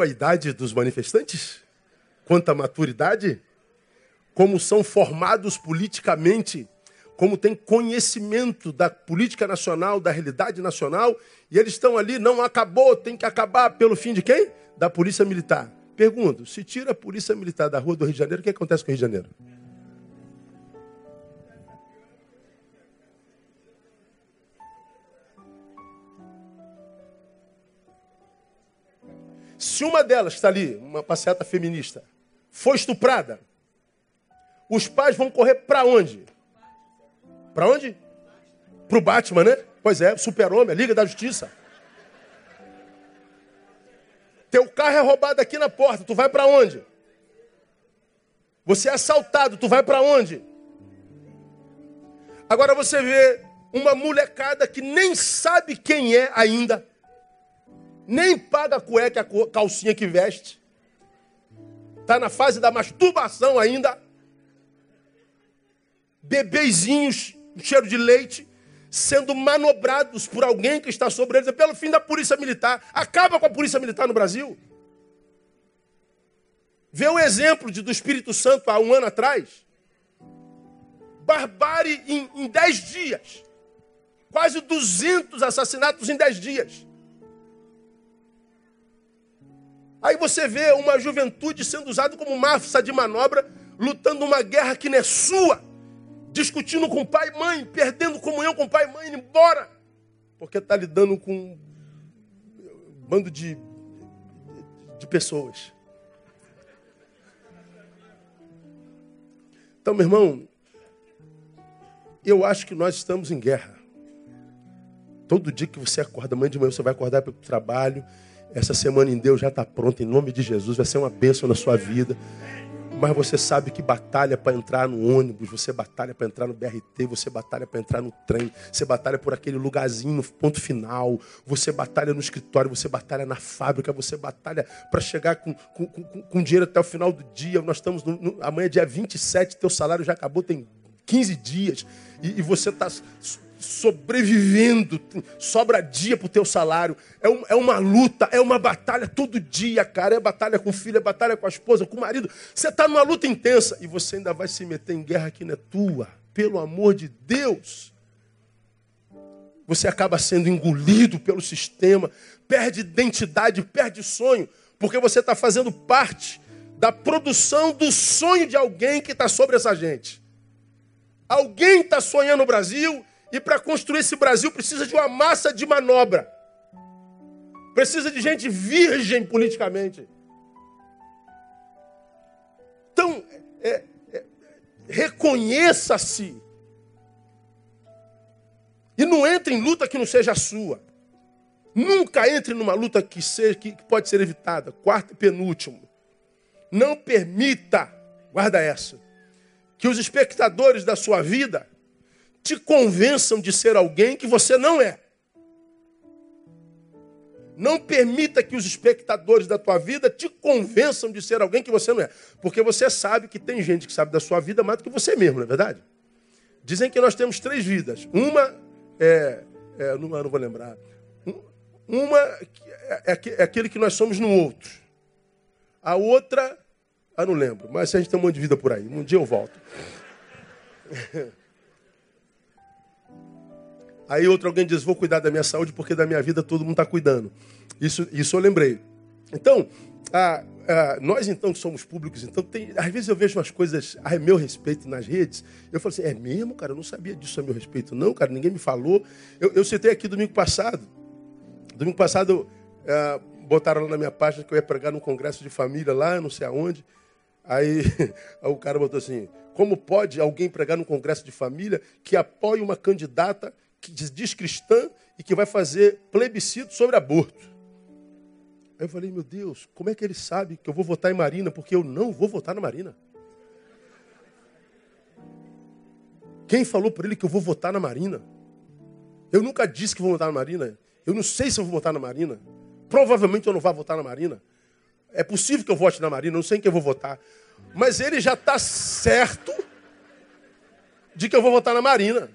A idade dos manifestantes? Quanta maturidade? Como são formados politicamente, como tem conhecimento da política nacional, da realidade nacional, e eles estão ali, não acabou, tem que acabar pelo fim de quem? Da polícia militar. Pergunto, se tira a polícia militar da rua do Rio de Janeiro, o que acontece com o Rio de Janeiro? Se uma delas está ali, uma passeata feminista, foi estuprada, os pais vão correr para onde? Para onde? Para o Batman, né? Pois é, super-homem, a Liga da Justiça. Teu carro é roubado aqui na porta, tu vai para onde? Você é assaltado, tu vai para onde? Agora você vê uma molecada que nem sabe quem é ainda, nem paga a cueca, a calcinha que veste. Está na fase da masturbação ainda. Bebezinhos, cheiro de leite, sendo manobrados por alguém que está sobre eles, é pelo fim da polícia militar. Acaba com a polícia militar no Brasil. Vê o exemplo de, do Espírito Santo há um ano atrás. Barbárie em, em dez dias. Quase 200 assassinatos em dez dias. Aí você vê uma juventude sendo usada como massa de manobra, lutando uma guerra que não é sua, discutindo com pai e mãe, perdendo comunhão com pai e mãe, indo embora, porque está lidando com um bando de, de pessoas. Então, meu irmão, eu acho que nós estamos em guerra. Todo dia que você acorda, amanhã de manhã você vai acordar para o trabalho. Essa semana em Deus já está pronta, em nome de Jesus, vai ser uma bênção na sua vida. Mas você sabe que batalha para entrar no ônibus, você batalha para entrar no BRT, você batalha para entrar no trem, você batalha por aquele lugarzinho no ponto final, você batalha no escritório, você batalha na fábrica, você batalha para chegar com, com, com, com, dinheiro até o final do dia. Nós estamos no, no, amanhã é dia 27, teu salário já acabou, tem 15 dias, e, e você está sobrevivendo, sobra dia para o teu salário. É, um, é, uma luta, é uma batalha todo dia, cara. É batalha com o filho, é batalha com a esposa, com o marido. Você está numa luta intensa e você ainda vai se meter em guerra que não é tua. Pelo amor de Deus. Você acaba sendo engolido pelo sistema, perde identidade, perde sonho, porque você está fazendo parte da produção do sonho de alguém que está sobre essa gente. Alguém está sonhando o Brasil e para construir esse Brasil precisa de uma massa de manobra. Precisa de gente virgem politicamente. Então, é, é, reconheça-se. E não entre em luta que não seja sua. Nunca entre numa luta que, seja, que pode ser evitada. Quarto e penúltimo. Não permita, guarda essa, que os espectadores da sua vida te convençam de ser alguém que você não é. Não permita que os espectadores da tua vida te convençam de ser alguém que você não é. Porque você sabe que tem gente que sabe da sua vida mais do que você mesmo, não é verdade? Dizem que nós temos três vidas. Uma é. é não, não vou lembrar. Uma é, é, é aquele que nós somos no outro. A outra. Ah, não lembro. Mas a gente tem um monte de vida por aí. Um dia eu volto. [LAUGHS] Aí outro alguém diz, vou cuidar da minha saúde porque da minha vida todo mundo está cuidando. Isso, isso eu lembrei. Então, ah, ah, nós então que somos públicos, então tem, às vezes eu vejo umas coisas a meu respeito nas redes, eu falo assim, é mesmo, cara? Eu não sabia disso a meu respeito. Não, cara, ninguém me falou. Eu, eu citei aqui domingo passado. Domingo passado ah, botaram lá na minha página que eu ia pregar num congresso de família lá, não sei aonde. Aí, [LAUGHS] aí o cara botou assim, como pode alguém pregar num congresso de família que apoia uma candidata que diz cristã e que vai fazer plebiscito sobre aborto. Aí eu falei, meu Deus, como é que ele sabe que eu vou votar em Marina? Porque eu não vou votar na Marina. Quem falou para ele que eu vou votar na Marina? Eu nunca disse que vou votar na Marina. Eu não sei se eu vou votar na Marina. Provavelmente eu não vou votar na Marina. É possível que eu vote na Marina, não sei em quem eu vou votar. Mas ele já está certo de que eu vou votar na Marina.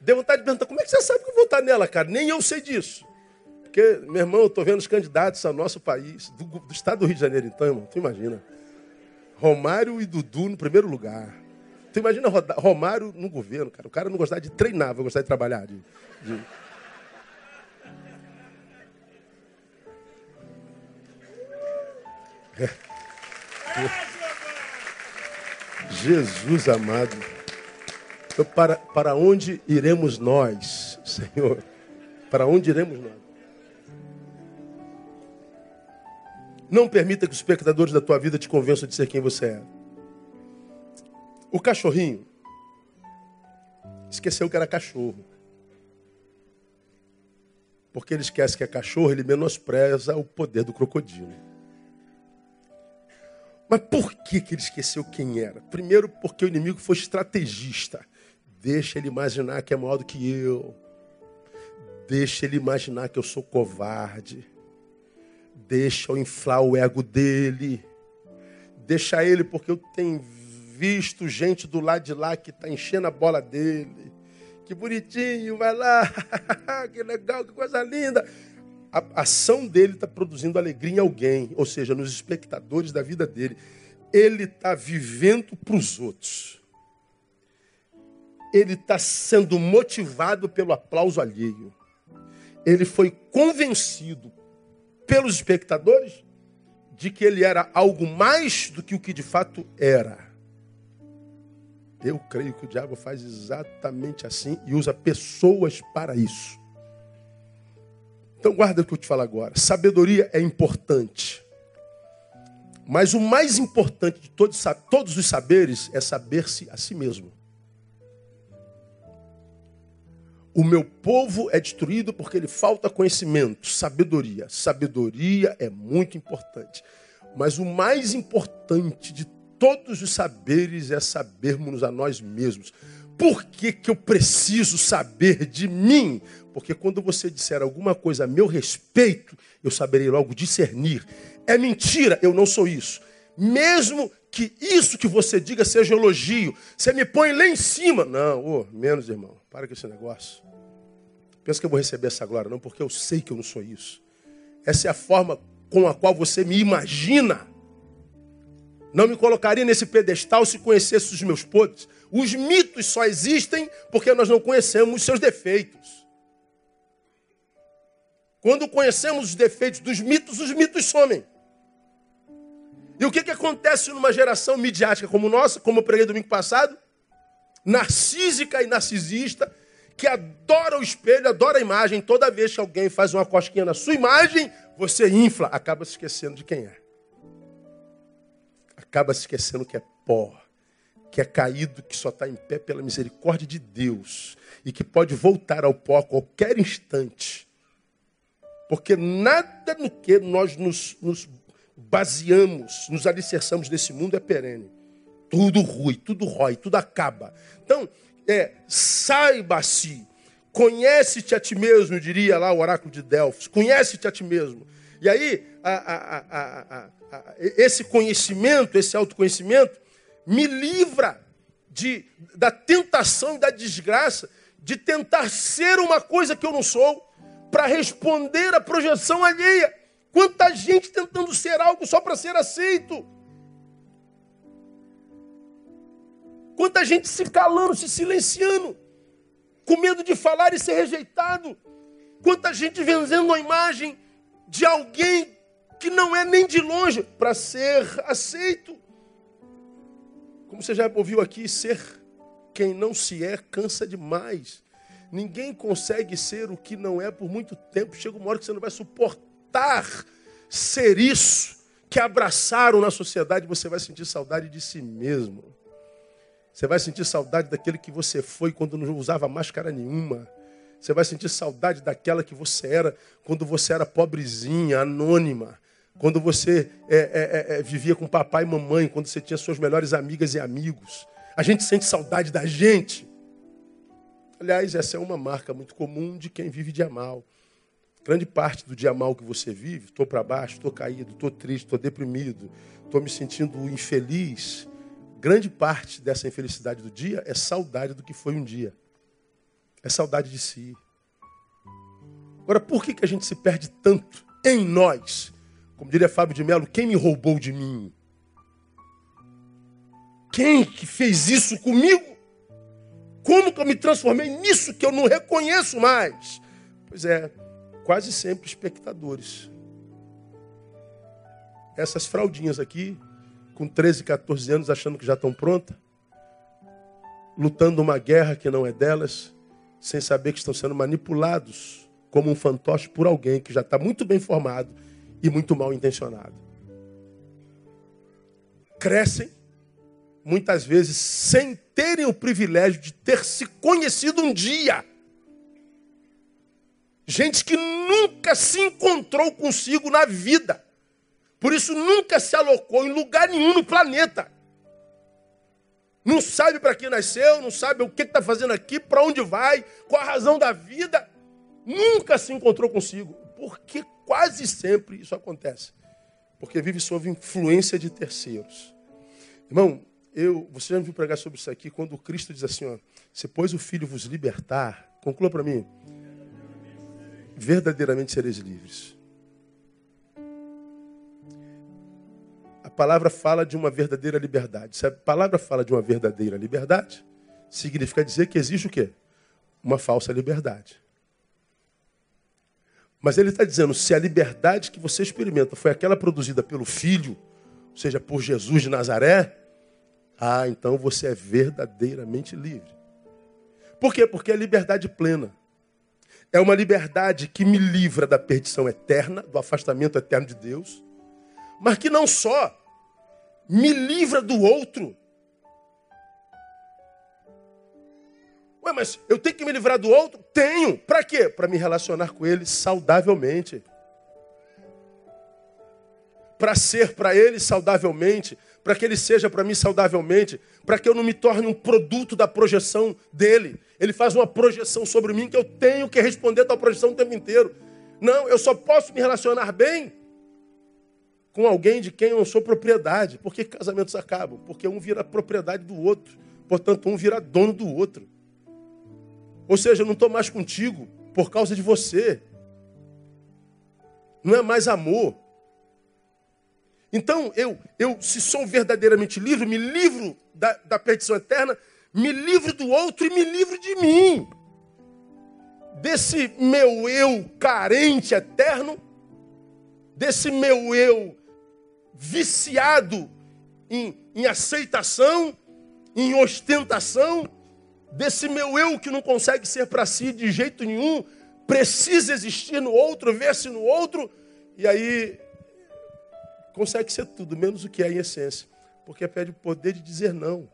Deu vontade de perguntar, como é que você sabe que eu vou votar nela, cara? Nem eu sei disso. Porque, meu irmão, eu estou vendo os candidatos ao nosso país, do, do, estado do Rio de Janeiro, então, irmão, tu imagina. Romário e Dudu no primeiro lugar. Tu imagina Romário no governo, cara. O cara não gostava de treinar, vai gostar de trabalhar. De, de... Jesus amado. Para, para onde iremos nós, Senhor? Para onde iremos nós? Não permita que os espectadores da tua vida te convençam de ser quem você é. O cachorrinho esqueceu que era cachorro. Porque ele esquece que é cachorro, ele menospreza o poder do crocodilo. Mas por que, que ele esqueceu quem era? Primeiro, porque o inimigo foi estrategista. Deixa ele imaginar que é maior do que eu. Deixa ele imaginar que eu sou covarde. Deixa eu inflar o ego dele. Deixa ele, porque eu tenho visto gente do lado de lá que está enchendo a bola dele. Que bonitinho, vai lá. [LAUGHS] que legal, que coisa linda. A ação dele está produzindo alegria em alguém, ou seja, nos espectadores da vida dele. Ele está vivendo para os outros ele está sendo motivado pelo aplauso alheio. Ele foi convencido pelos espectadores de que ele era algo mais do que o que de fato era. Eu creio que o diabo faz exatamente assim e usa pessoas para isso. Então guarda o que eu te falo agora. Sabedoria é importante. Mas o mais importante de todos, todos os saberes é saber-se a si mesmo. O meu povo é destruído porque ele falta conhecimento, sabedoria. Sabedoria é muito importante. Mas o mais importante de todos os saberes é sabermos a nós mesmos. Por que, que eu preciso saber de mim? Porque quando você disser alguma coisa a meu respeito, eu saberei logo discernir. É mentira, eu não sou isso. Mesmo que isso que você diga seja elogio, você me põe lá em cima. Não, oh, menos, irmão. Para com esse negócio. Pensa que eu vou receber essa glória, não, porque eu sei que eu não sou isso. Essa é a forma com a qual você me imagina. Não me colocaria nesse pedestal se conhecesse os meus podres. Os mitos só existem porque nós não conhecemos os seus defeitos. Quando conhecemos os defeitos dos mitos, os mitos somem. E o que, que acontece numa geração midiática como nossa, como eu preguei domingo passado? Narcísica e narcisista, que adora o espelho, adora a imagem. Toda vez que alguém faz uma cosquinha na sua imagem, você infla, acaba se esquecendo de quem é. Acaba se esquecendo que é pó, que é caído, que só está em pé pela misericórdia de Deus e que pode voltar ao pó a qualquer instante. Porque nada no que nós nos, nos baseamos, nos alicerçamos desse mundo é perene. Tudo rui, tudo rói, tudo acaba. Então, é, saiba-se, conhece-te a ti mesmo, diria lá o oráculo de Delfos, conhece-te a ti mesmo. E aí, a, a, a, esse conhecimento, esse autoconhecimento, me livra de, da tentação e da desgraça de tentar ser uma coisa que eu não sou, para responder à projeção alheia. Quanta gente tentando ser algo só para ser aceito. Quanta gente se calando, se silenciando, com medo de falar e ser rejeitado. Quanta gente vendendo a imagem de alguém que não é nem de longe para ser aceito. Como você já ouviu aqui, ser quem não se é cansa demais. Ninguém consegue ser o que não é por muito tempo. Chega uma hora que você não vai suportar ser isso que abraçaram na sociedade, você vai sentir saudade de si mesmo. Você vai sentir saudade daquele que você foi quando não usava máscara nenhuma. Você vai sentir saudade daquela que você era quando você era pobrezinha, anônima. Quando você é, é, é, é, vivia com papai e mamãe, quando você tinha suas melhores amigas e amigos. A gente sente saudade da gente. Aliás, essa é uma marca muito comum de quem vive dia mal. Grande parte do dia mal que você vive, estou para baixo, estou caído, estou triste, estou deprimido, estou me sentindo infeliz grande parte dessa infelicidade do dia é saudade do que foi um dia. É saudade de si. Agora, por que, que a gente se perde tanto em nós? Como diria Fábio de Mello, quem me roubou de mim? Quem que fez isso comigo? Como que eu me transformei nisso que eu não reconheço mais? Pois é, quase sempre espectadores. Essas fraldinhas aqui com 13, 14 anos, achando que já estão prontas, lutando uma guerra que não é delas, sem saber que estão sendo manipulados como um fantoche por alguém que já está muito bem formado e muito mal intencionado. Crescem, muitas vezes, sem terem o privilégio de ter se conhecido um dia. Gente que nunca se encontrou consigo na vida. Por isso nunca se alocou em lugar nenhum no planeta. Não sabe para que nasceu, não sabe o que está fazendo aqui, para onde vai, qual a razão da vida. Nunca se encontrou consigo. Porque quase sempre isso acontece. Porque vive sob influência de terceiros. Irmão, eu, você já me viu pregar sobre isso aqui, quando Cristo diz assim, ó, se pois o Filho vos libertar, conclua para mim, verdadeiramente sereis livres. Palavra fala de uma verdadeira liberdade. Se a palavra fala de uma verdadeira liberdade, significa dizer que existe o quê? Uma falsa liberdade. Mas ele está dizendo, se a liberdade que você experimenta foi aquela produzida pelo Filho, ou seja, por Jesus de Nazaré, ah, então você é verdadeiramente livre. Por quê? Porque é liberdade plena. É uma liberdade que me livra da perdição eterna, do afastamento eterno de Deus, mas que não só me livra do outro. Ué, mas eu tenho que me livrar do outro? Tenho. Para quê? Para me relacionar com ele saudavelmente. Para ser para ele saudavelmente, para que ele seja para mim saudavelmente, para que eu não me torne um produto da projeção dele. Ele faz uma projeção sobre mim que eu tenho que responder a tal projeção o tempo inteiro. Não, eu só posso me relacionar bem com alguém de quem eu sou propriedade. Porque casamentos acabam? Porque um vira propriedade do outro. Portanto, um vira dono do outro. Ou seja, eu não estou mais contigo por causa de você. Não é mais amor. Então, eu, eu se sou verdadeiramente livre, me livro da, da perdição eterna, me livro do outro e me livro de mim. Desse meu eu carente eterno, desse meu eu viciado em, em aceitação, em ostentação, desse meu eu que não consegue ser para si de jeito nenhum, precisa existir no outro, ver-se no outro, e aí consegue ser tudo, menos o que é em essência, porque pede o poder de dizer não.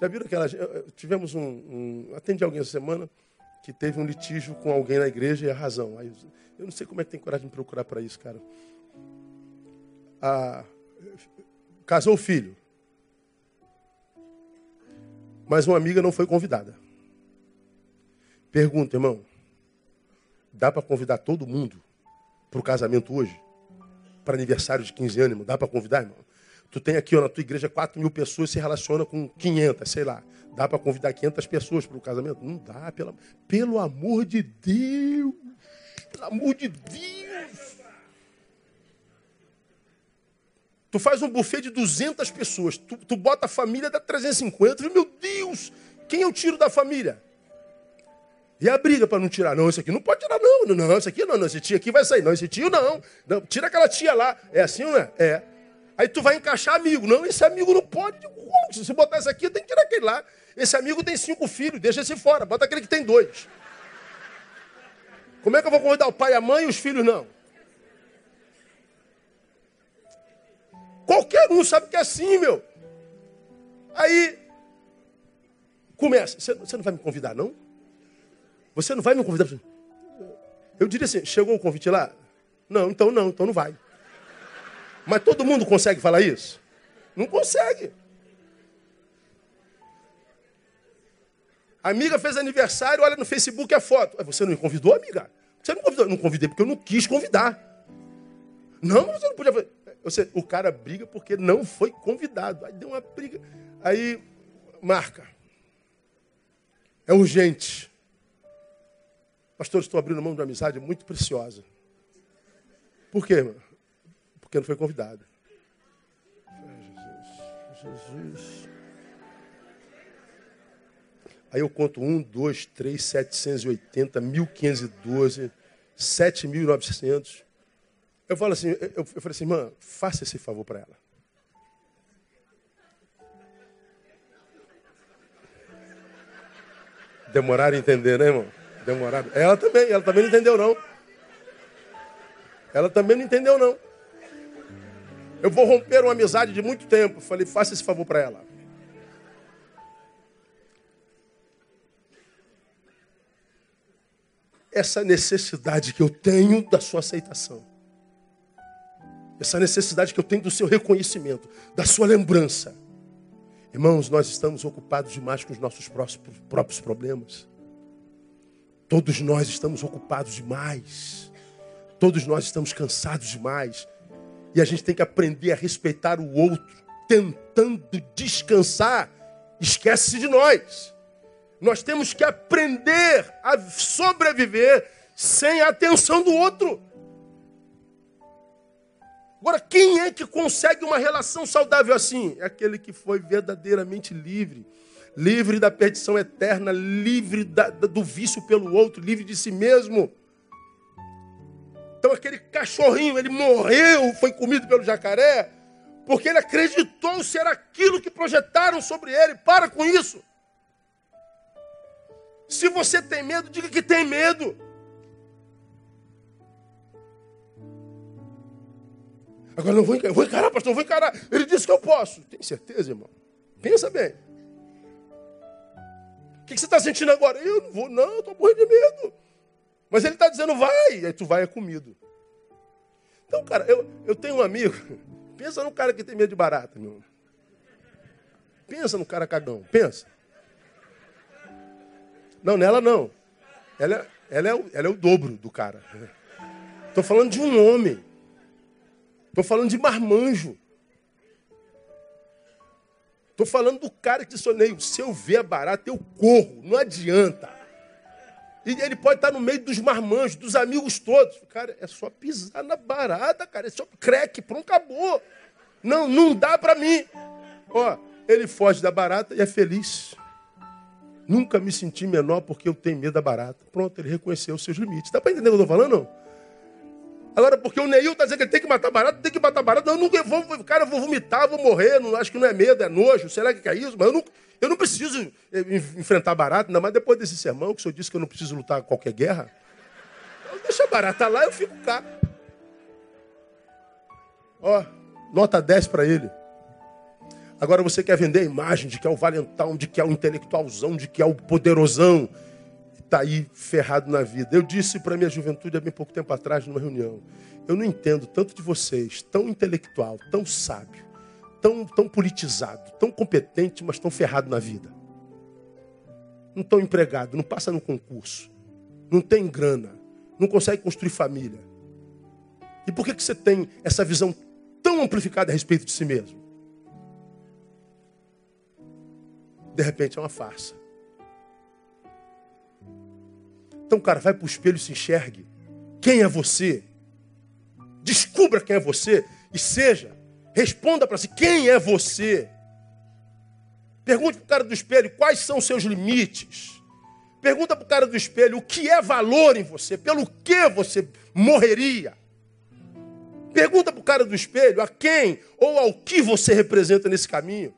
Já viram aquela. Tivemos um. um atendi alguém essa semana que teve um litígio com alguém na igreja e a razão. Aí, eu não sei como é que tem coragem de procurar para isso, cara. A, casou o filho. Mas uma amiga não foi convidada. Pergunta, irmão. Dá para convidar todo mundo para o casamento hoje? Para aniversário de 15 anos, irmão? Dá para convidar, irmão? Tu tem aqui ó, na tua igreja 4 mil pessoas se relaciona com 500, sei lá. Dá para convidar 500 pessoas para o casamento? Não dá, pelo, pelo amor de Deus. Pelo amor de Deus. Tu faz um buffet de 200 pessoas, tu, tu bota a família da 350, meu Deus, quem eu tiro da família? E a briga para não tirar? Não, esse aqui não pode tirar, não. Não, esse aqui não, não, esse tio aqui vai sair. Não, esse tio não. não. Tira aquela tia lá. É assim não é? É. Aí tu vai encaixar amigo. Não, esse amigo não pode. Como? Se botar esse aqui, tem que tirar aquele lá. Esse amigo tem cinco filhos, deixa esse fora. Bota aquele que tem dois. Como é que eu vou convidar o pai, a mãe e os filhos não? Qualquer um sabe que é assim, meu. Aí começa. Você não vai me convidar, não? Você não vai me convidar? Eu diria assim: chegou o convite lá? Não, então não, então não vai. Mas todo mundo consegue falar isso? Não consegue. A amiga fez aniversário, olha no Facebook a foto. Você não me convidou, amiga? Você não convidou? Não convidei porque eu não quis convidar. Não, você não podia. Você, o cara briga porque não foi convidado. Aí deu uma briga. Aí marca. É urgente. Pastor, estou abrindo mão de uma amizade muito preciosa. Por quê, irmão? Porque não foi convidado. Jesus, Jesus. Aí eu conto 1, 2, 3, 780, 1512, 7.900. Eu falo assim, eu, eu falei assim, irmã, faça esse favor para ela. Demoraram a entender, né, irmão? Demoraram. Ela também, ela também não entendeu, não. Ela também não entendeu, não. Eu vou romper uma amizade de muito tempo. Falei, faça esse favor para ela. Essa necessidade que eu tenho da sua aceitação. Essa necessidade que eu tenho do seu reconhecimento, da sua lembrança. Irmãos, nós estamos ocupados demais com os nossos próprios problemas. Todos nós estamos ocupados demais. Todos nós estamos cansados demais. E a gente tem que aprender a respeitar o outro, tentando descansar. Esquece de nós. Nós temos que aprender a sobreviver sem a atenção do outro. Agora, quem é que consegue uma relação saudável assim? É aquele que foi verdadeiramente livre. Livre da perdição eterna, livre da, do vício pelo outro, livre de si mesmo. Então, aquele cachorrinho, ele morreu, foi comido pelo jacaré, porque ele acreditou ser aquilo que projetaram sobre ele. Para com isso. Se você tem medo, diga que tem medo. Agora não vou encarar, vou encarar, pastor, vou encarar. Ele disse que eu posso. Tem certeza, irmão? Pensa bem. O que você está sentindo agora? Eu não vou, não, estou morrendo de medo. Mas ele está dizendo, vai. Aí tu vai é comido. Então, cara, eu, eu tenho um amigo. [LAUGHS] Pensa no cara que tem medo de barata, meu. Pensa no cara cagão. Pensa. Não, nela não. Ela, é, ela, é, ela é o dobro do cara. Estou falando de um homem. Estou falando de marmanjo. Estou falando do cara que disse, se eu ver a barata, eu corro. Não adianta. E ele pode estar no meio dos marmanjos, dos amigos todos. Cara, é só pisar na barata, cara. É só creque, pronto, acabou. Não, não dá para mim. Ó, ele foge da barata e é feliz. Nunca me senti menor porque eu tenho medo da barata. Pronto, ele reconheceu os seus limites. Dá para entender o que eu estou falando? Não? Agora, porque o Neil está dizendo que ele tem que matar barato, tem que matar barato. Eu nunca vou, cara, eu vou vomitar, vou morrer. Não, acho que não é medo, é nojo. Será que é isso? Mas eu não, eu não preciso eh, enfrentar barato, não. Mas depois desse sermão, que o senhor disse que eu não preciso lutar qualquer guerra, deixa a barata lá, eu fico cá. Ó, nota 10 para ele. Agora você quer vender a imagem de que é o valentão, de que é o intelectualzão, de que é o poderosão está aí ferrado na vida. Eu disse para minha juventude há bem pouco tempo atrás, numa reunião, eu não entendo tanto de vocês, tão intelectual, tão sábio, tão, tão politizado, tão competente, mas tão ferrado na vida. Não estão empregado, não passa no concurso, não tem grana, não consegue construir família. E por que, que você tem essa visão tão amplificada a respeito de si mesmo? De repente é uma farsa. Então, cara, vai para o espelho e se enxergue. Quem é você? Descubra quem é você e seja. Responda para si: quem é você? Pergunte para o cara do espelho quais são os seus limites. Pergunta para o cara do espelho o que é valor em você, pelo que você morreria. Pergunta para o cara do espelho a quem ou ao que você representa nesse caminho.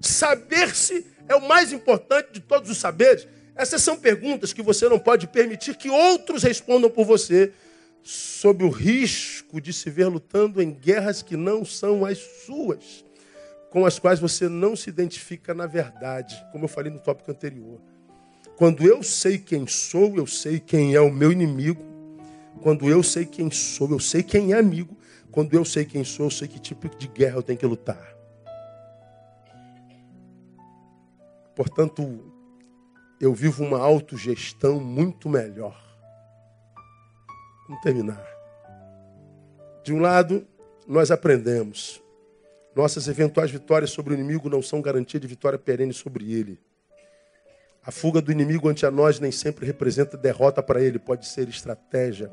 Saber-se é o mais importante de todos os saberes. Essas são perguntas que você não pode permitir que outros respondam por você, sob o risco de se ver lutando em guerras que não são as suas, com as quais você não se identifica na verdade, como eu falei no tópico anterior. Quando eu sei quem sou, eu sei quem é o meu inimigo. Quando eu sei quem sou, eu sei quem é amigo. Quando eu sei quem sou, eu sei que tipo de guerra eu tenho que lutar. Portanto, eu vivo uma autogestão muito melhor. Vamos terminar. De um lado, nós aprendemos. Nossas eventuais vitórias sobre o inimigo não são garantia de vitória perene sobre ele. A fuga do inimigo ante a nós nem sempre representa derrota para ele, pode ser estratégia.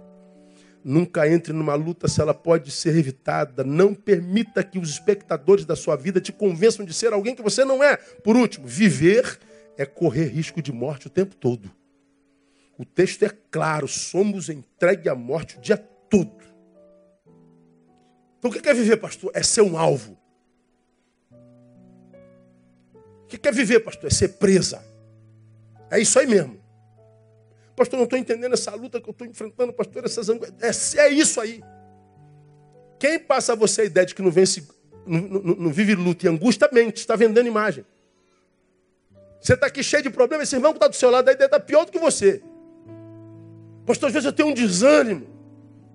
Nunca entre numa luta se ela pode ser evitada. Não permita que os espectadores da sua vida te convençam de ser alguém que você não é. Por último, viver é correr risco de morte o tempo todo. O texto é claro, somos entregue à morte o dia todo. Então o que é viver, pastor? É ser um alvo. O que é viver, pastor? É ser presa. É isso aí mesmo. Pastor, não estou entendendo essa luta que eu estou enfrentando, pastor, essas angústias. É, é isso aí. Quem passa a você a ideia de que não, vence, não, não, não vive luta e angústia, mente, está vendendo imagem. Você está aqui cheio de problemas, esse irmão que está do seu lado aí está pior do que você. Pastor, às vezes eu tenho um desânimo.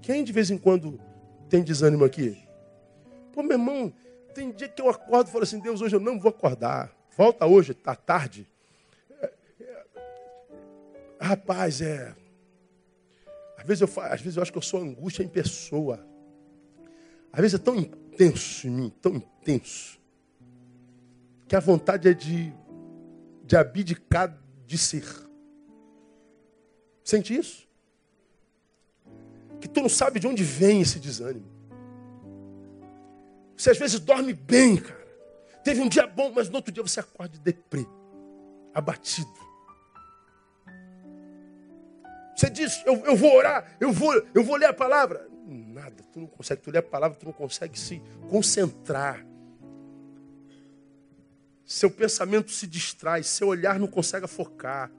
Quem de vez em quando tem desânimo aqui? Pô, meu irmão, tem dia que eu acordo e falo assim, Deus, hoje eu não vou acordar. Volta hoje, está tarde. É, é, rapaz, é. Às vezes, eu, às vezes eu acho que eu sou angústia em pessoa. Às vezes é tão intenso em mim, tão intenso, que a vontade é de de abdicar de ser. Sente isso? Que tu não sabe de onde vem esse desânimo. Você às vezes dorme bem, cara. Teve um dia bom, mas no outro dia você acorda de deprê, abatido. Você diz, eu, eu vou orar, eu vou, eu vou ler a palavra. Nada, tu não consegue, tu lê a palavra, tu não consegue se concentrar. Seu pensamento se distrai, seu olhar não consegue focar.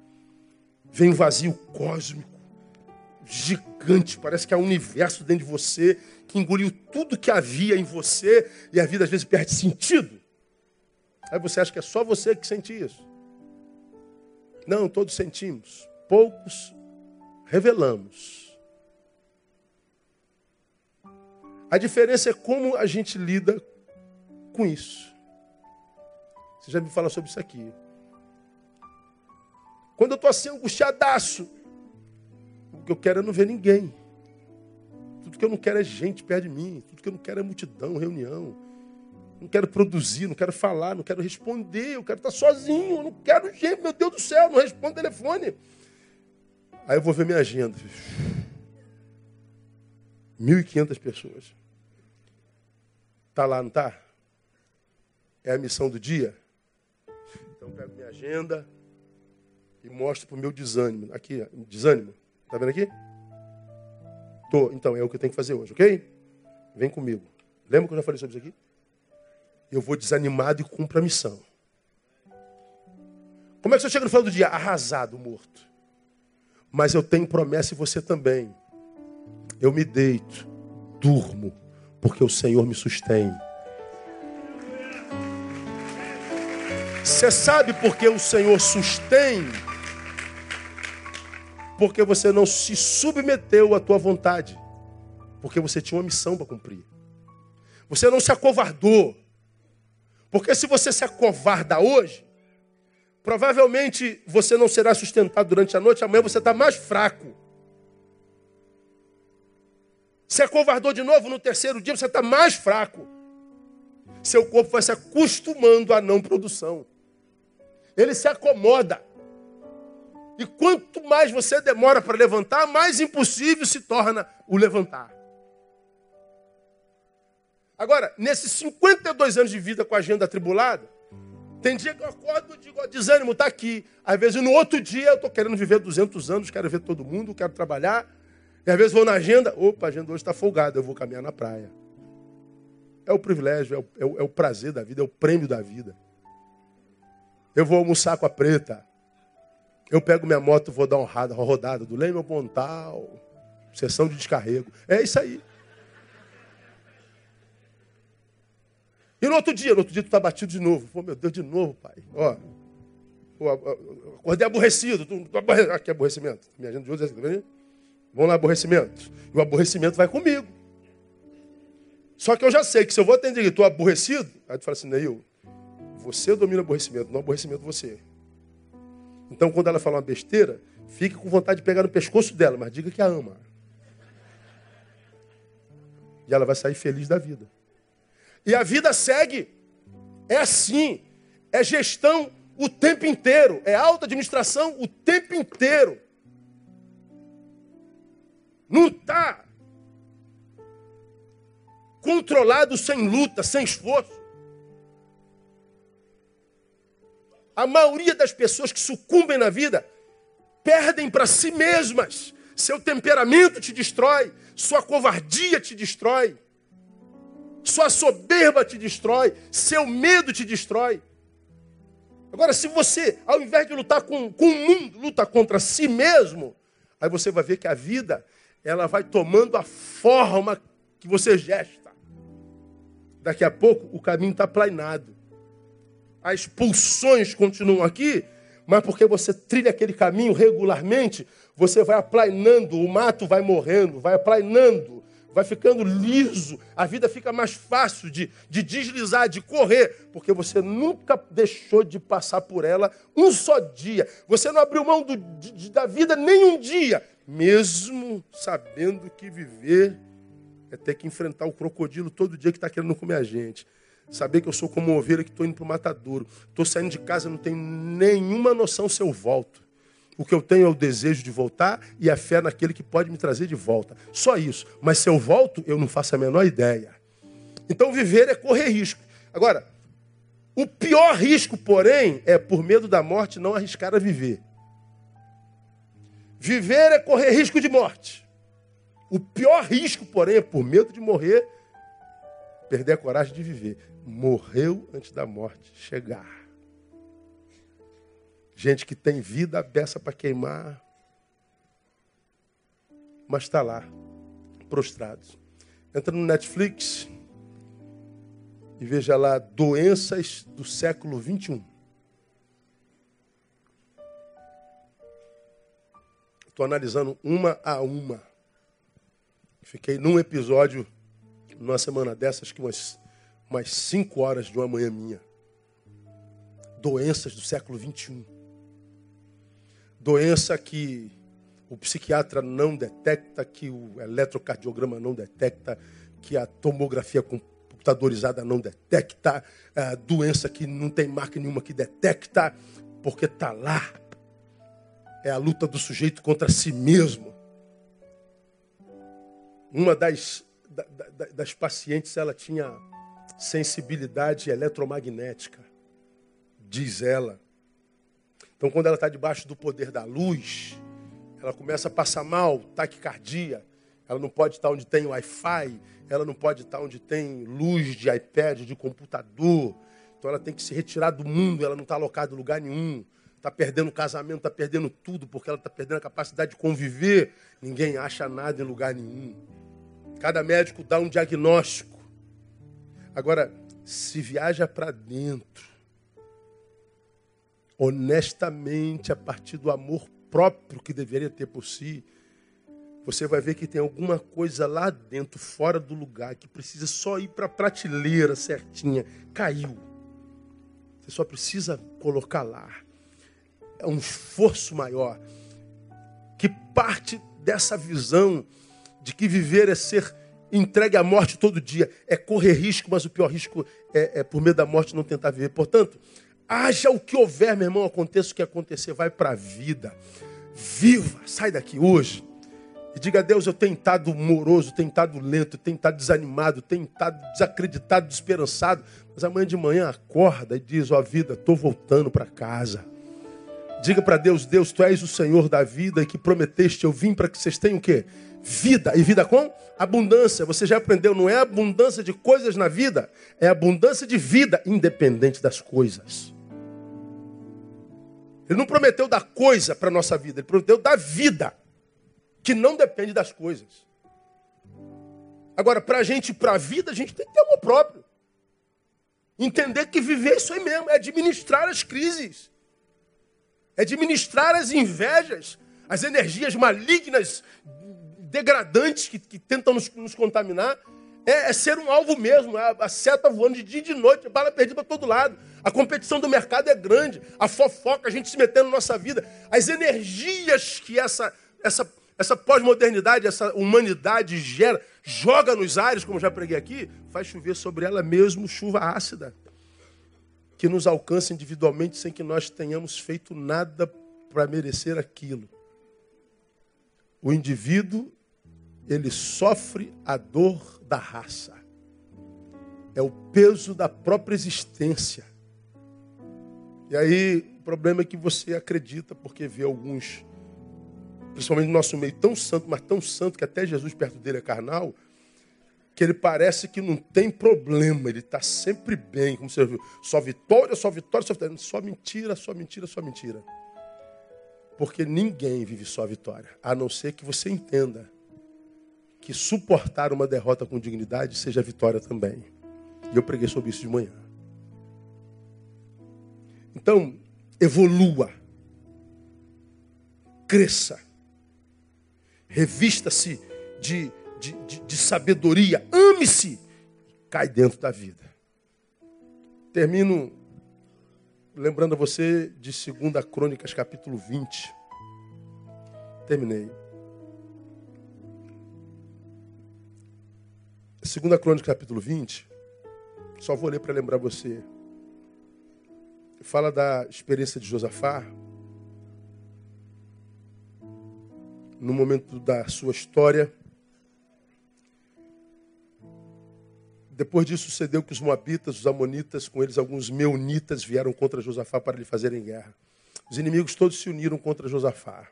Vem um vazio cósmico. gigante, parece que é um universo dentro de você que engoliu tudo que havia em você e a vida às vezes perde sentido. Aí você acha que é só você que sente isso. Não, todos sentimos. Poucos revelamos. A diferença é como a gente lida com isso. Você já me fala sobre isso aqui. Quando eu estou assim angustiadaço, o que eu quero é não ver ninguém. Tudo que eu não quero é gente perto de mim. Tudo que eu não quero é multidão, reunião. Não quero produzir, não quero falar, não quero responder. Eu quero estar sozinho. Eu não quero gente, meu Deus do céu, não respondo telefone. Aí eu vou ver minha agenda. 1.500 pessoas. Tá lá, não tá? É a missão do dia? Eu pego minha agenda e mostro para o meu desânimo. Aqui, desânimo. Tá vendo aqui? Tô. Então, é o que eu tenho que fazer hoje, ok? Vem comigo. Lembra que eu já falei sobre isso aqui? Eu vou desanimado e cumpro a missão. Como é que você chega no final do dia? Arrasado, morto. Mas eu tenho promessa e você também. Eu me deito, durmo, porque o Senhor me sustém. Você sabe por que o Senhor sustém? Porque você não se submeteu à tua vontade. Porque você tinha uma missão para cumprir. Você não se acovardou. Porque se você se acovarda hoje, provavelmente você não será sustentado durante a noite, amanhã você está mais fraco. Se acovardou de novo no terceiro dia, você está mais fraco. Seu corpo vai se acostumando à não produção. Ele se acomoda. E quanto mais você demora para levantar, mais impossível se torna o levantar. Agora, nesses 52 anos de vida com a agenda atribulada, tem dia que eu acordo e digo, desânimo está aqui. Às vezes no outro dia eu estou querendo viver 200 anos, quero ver todo mundo, quero trabalhar. E às vezes vou na agenda, opa, a agenda hoje está folgada, eu vou caminhar na praia. É o privilégio, é o, é, o, é o prazer da vida, é o prêmio da vida. Eu vou almoçar com a preta. Eu pego minha moto, vou dar uma rodada, do Leme ao Pontal, sessão de descarrego. É isso aí. E no outro dia, no outro dia tu está batido de novo. Pô, meu Deus, de novo, pai. Ó, pô, acordei aborrecido. Aqui, aborrecimento. Minha agenda de hoje é assim, Vamos lá, aborrecimento. E o aborrecimento vai comigo. Só que eu já sei que se eu vou atender e estou aborrecido, aí tu fala assim, Neil, você domina o aborrecimento, não o aborrecimento você. Então, quando ela fala uma besteira, fique com vontade de pegar no pescoço dela, mas diga que a ama. E ela vai sair feliz da vida. E a vida segue. É assim. É gestão o tempo inteiro. É alta administração o tempo inteiro. Não está controlado sem luta, sem esforço. A maioria das pessoas que sucumbem na vida perdem para si mesmas. Seu temperamento te destrói, sua covardia te destrói, sua soberba te destrói, seu medo te destrói. Agora, se você, ao invés de lutar com, com o mundo, luta contra si mesmo, aí você vai ver que a vida ela vai tomando a forma que você gesta. Daqui a pouco o caminho está planeado as pulsões continuam aqui, mas porque você trilha aquele caminho regularmente, você vai aplainando, o mato vai morrendo, vai aplainando, vai ficando liso, a vida fica mais fácil de, de deslizar, de correr, porque você nunca deixou de passar por ela um só dia. Você não abriu mão do, de, da vida nem um dia, mesmo sabendo que viver é ter que enfrentar o crocodilo todo dia que está querendo comer a gente. Saber que eu sou como uma ovelha que estou indo para o matadouro. Estou saindo de casa, não tenho nenhuma noção se eu volto. O que eu tenho é o desejo de voltar e a fé naquele que pode me trazer de volta. Só isso. Mas se eu volto, eu não faço a menor ideia. Então viver é correr risco. Agora, o pior risco, porém, é por medo da morte não arriscar a viver. Viver é correr risco de morte. O pior risco, porém, é por medo de morrer, perder a coragem de viver morreu antes da morte chegar. Gente que tem vida beça para queimar. mas está lá, prostrado. Entra no Netflix e veja lá doenças do século 21. Estou analisando uma a uma. Fiquei num episódio, numa semana dessas, que umas, umas cinco horas de uma manhã minha. Doenças do século 21. Doença que o psiquiatra não detecta, que o eletrocardiograma não detecta, que a tomografia computadorizada não detecta, a doença que não tem marca nenhuma que detecta, porque está lá. É a luta do sujeito contra si mesmo. Uma das, das pacientes, ela tinha sensibilidade eletromagnética, diz ela. Então, quando ela está debaixo do poder da luz, ela começa a passar mal, taquicardia. Ela não pode estar onde tem Wi-Fi, ela não pode estar onde tem luz de iPad, de computador. Então ela tem que se retirar do mundo, ela não está alocada em lugar nenhum. Está perdendo casamento, está perdendo tudo, porque ela está perdendo a capacidade de conviver. Ninguém acha nada em lugar nenhum. Cada médico dá um diagnóstico. Agora, se viaja para dentro, honestamente, a partir do amor próprio que deveria ter por si, você vai ver que tem alguma coisa lá dentro, fora do lugar, que precisa só ir para a prateleira certinha. Caiu. Você só precisa colocar lá. É um esforço maior. Que parte dessa visão de que viver é ser entregue à morte todo dia. É correr risco, mas o pior risco é, é por medo da morte não tentar viver. Portanto, Haja o que houver, meu irmão, aconteça o que acontecer, vai para a vida. Viva, sai daqui hoje. E diga a Deus, eu tenho estado moroso, tenho estado lento, tenho estado desanimado, tenho estado desacreditado, desesperançado. Mas amanhã de manhã acorda e diz, ó oh, vida, estou voltando para casa. Diga para Deus, Deus, Tu és o Senhor da vida e que prometeste, eu vim para que vocês tenham o quê? Vida. E vida com abundância. Você já aprendeu, não é abundância de coisas na vida, é abundância de vida, independente das coisas. Ele não prometeu dar coisa para nossa vida, ele prometeu dar vida, que não depende das coisas. Agora, para a gente para a vida, a gente tem que ter amor próprio. Entender que viver isso aí mesmo, é administrar as crises, é administrar as invejas, as energias malignas, degradantes que, que tentam nos, nos contaminar. É, é, ser um alvo mesmo, a, a seta voando de dia e de noite, a bala perdida para todo lado. A competição do mercado é grande, a fofoca, a gente se metendo na nossa vida. As energias que essa, essa, essa pós-modernidade, essa humanidade gera, joga nos ares, como já preguei aqui, faz chover sobre ela mesmo chuva ácida. Que nos alcança individualmente sem que nós tenhamos feito nada para merecer aquilo. O indivíduo, ele sofre a dor da raça. É o peso da própria existência. E aí, o problema é que você acredita, porque vê alguns, principalmente no nosso meio, tão santo, mas tão santo, que até Jesus perto dele é carnal, que ele parece que não tem problema, ele está sempre bem, como você viu. Só vitória, só vitória, só vitória. Só mentira, só mentira, só mentira. Porque ninguém vive só vitória, a não ser que você entenda que suportar uma derrota com dignidade seja vitória também. E eu preguei sobre isso de manhã. Então, evolua. Cresça. Revista-se de, de, de, de sabedoria. Ame-se. Cai dentro da vida. Termino lembrando a você de 2 Crônicas, capítulo 20. Terminei. 2 Crônicas, capítulo 20. Só vou ler para lembrar você fala da experiência de Josafá, no momento da sua história. Depois disso sucedeu que os moabitas, os amonitas, com eles alguns meunitas vieram contra Josafá para lhe fazerem guerra. Os inimigos todos se uniram contra Josafá.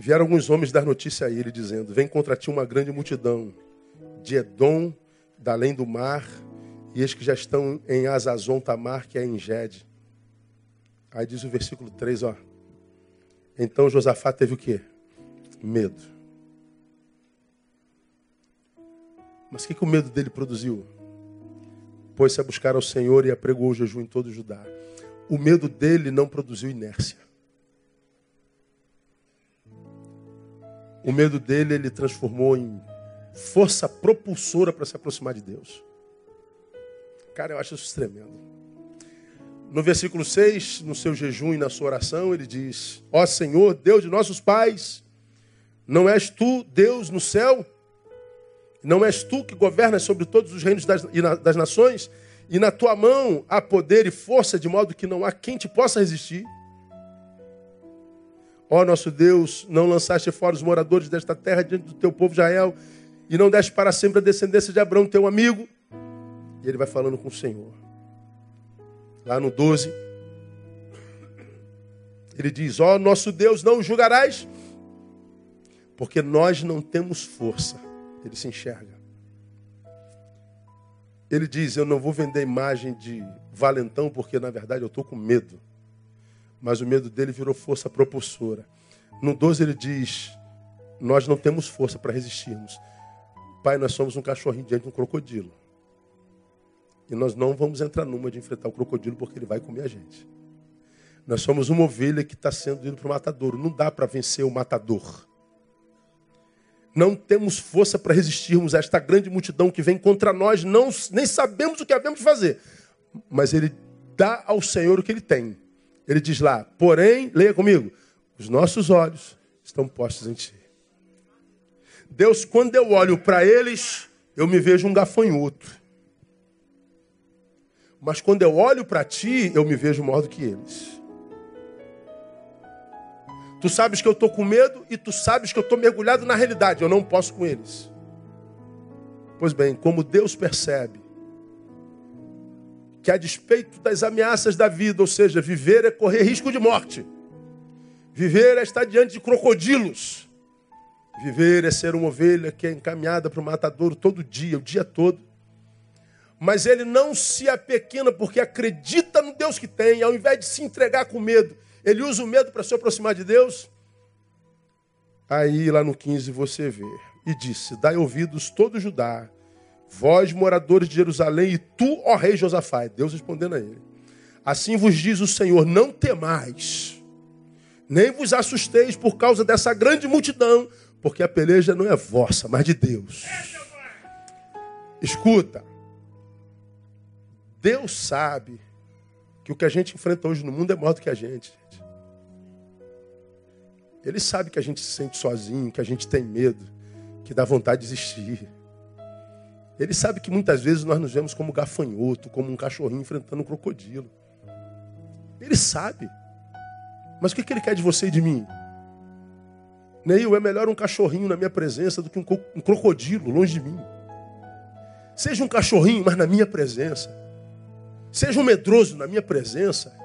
Vieram alguns homens dar notícia a ele, dizendo: Vem contra ti uma grande multidão de Edom, da além do mar, e eis que já estão em Azazon Tamar, que é em Gede. Aí diz o versículo 3, ó. Então Josafá teve o quê? Medo. Mas o que, que o medo dele produziu? Pôs-se a buscar ao Senhor e apregou o jejum em todo o Judá. O medo dele não produziu inércia. O medo dele ele transformou em força propulsora para se aproximar de Deus. Cara, eu acho isso tremendo. No versículo 6, no seu jejum e na sua oração, ele diz: Ó Senhor, Deus de nossos pais, não és tu Deus no céu? Não és tu que governas sobre todos os reinos das, das nações? E na tua mão há poder e força, de modo que não há quem te possa resistir? Ó nosso Deus, não lançaste fora os moradores desta terra diante do teu povo Israel, e não deste para sempre a descendência de Abraão, teu amigo. E ele vai falando com o Senhor. Lá no 12, ele diz: Ó nosso Deus, não julgarás, porque nós não temos força. Ele se enxerga. Ele diz: Eu não vou vender imagem de valentão, porque na verdade eu estou com medo. Mas o medo dele virou força propulsora. No 12 ele diz: Nós não temos força para resistirmos. Pai, nós somos um cachorrinho diante de um crocodilo. E nós não vamos entrar numa de enfrentar o crocodilo porque ele vai comer a gente. Nós somos uma ovelha que está sendo indo para o matadouro. Não dá para vencer o matador. Não temos força para resistirmos a esta grande multidão que vem contra nós. Não, nem sabemos o que havemos de fazer. Mas ele dá ao Senhor o que ele tem. Ele diz lá, porém, leia comigo, os nossos olhos estão postos em ti. Deus, quando eu olho para eles, eu me vejo um gafanhoto. Mas quando eu olho para ti, eu me vejo maior do que eles. Tu sabes que eu estou com medo e tu sabes que eu estou mergulhado na realidade. Eu não posso com eles. Pois bem, como Deus percebe que a despeito das ameaças da vida, ou seja, viver é correr risco de morte. Viver é estar diante de crocodilos. Viver é ser uma ovelha que é encaminhada para o matadouro todo dia, o dia todo. Mas ele não se apequena porque acredita no Deus que tem, ao invés de se entregar com medo, ele usa o medo para se aproximar de Deus. Aí lá no 15 você vê. E disse: Dai ouvidos todo Judá, vós moradores de Jerusalém, e tu, ó rei Josafá. Deus respondendo a ele. Assim vos diz o Senhor: Não temais, nem vos assusteis por causa dessa grande multidão, porque a peleja não é vossa, mas de Deus. Escuta. Deus sabe que o que a gente enfrenta hoje no mundo é maior do que a gente. Ele sabe que a gente se sente sozinho, que a gente tem medo, que dá vontade de desistir. Ele sabe que muitas vezes nós nos vemos como gafanhoto, como um cachorrinho enfrentando um crocodilo. Ele sabe. Mas o que ele quer de você e de mim? Neil, é melhor um cachorrinho na minha presença do que um, um crocodilo longe de mim. Seja um cachorrinho, mas na minha presença. Seja um medroso na minha presença.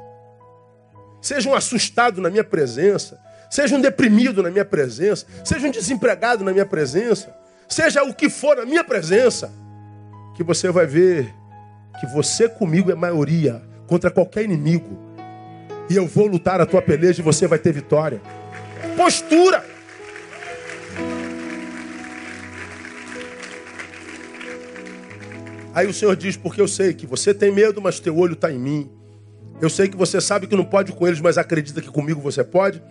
Seja um assustado na minha presença. Seja um deprimido na minha presença. Seja um desempregado na minha presença. Seja o que for na minha presença. Que você vai ver que você comigo é maioria contra qualquer inimigo. E eu vou lutar a tua peleja e você vai ter vitória. Postura. Aí o Senhor diz: Porque eu sei que você tem medo, mas teu olho está em mim. Eu sei que você sabe que não pode com eles, mas acredita que comigo você pode.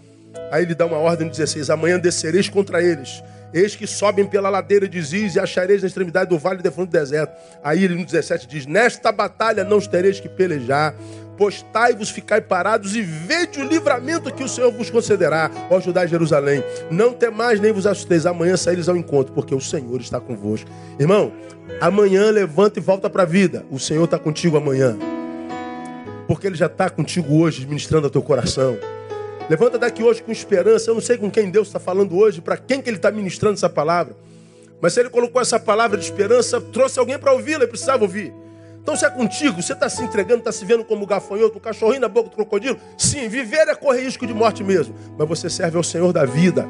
Aí ele dá uma ordem no 16: Amanhã descereis contra eles. Eis que sobem pela ladeira de Ziz e achareis na extremidade do vale de fundo do deserto. Aí ele no 17 diz: Nesta batalha não tereis que pelejar, postai-vos, ficai parados e vede o livramento que o Senhor vos concederá, ó Judá e Jerusalém. Não temais nem vos assusteis, amanhã saíres ao encontro, porque o Senhor está convosco. Irmão, amanhã levanta e volta para a vida. O Senhor está contigo amanhã. Porque Ele já está contigo hoje, ministrando ao teu coração. Levanta daqui hoje com esperança. Eu não sei com quem Deus está falando hoje, para quem que Ele está ministrando essa palavra. Mas se Ele colocou essa palavra de esperança, trouxe alguém para ouvi-la, ele precisava ouvir. Então, se é contigo, você está se entregando, está se vendo como gafanhoto, um cachorrinho na boca do crocodilo? Sim, viver é correr risco de morte mesmo. Mas você serve ao Senhor da vida.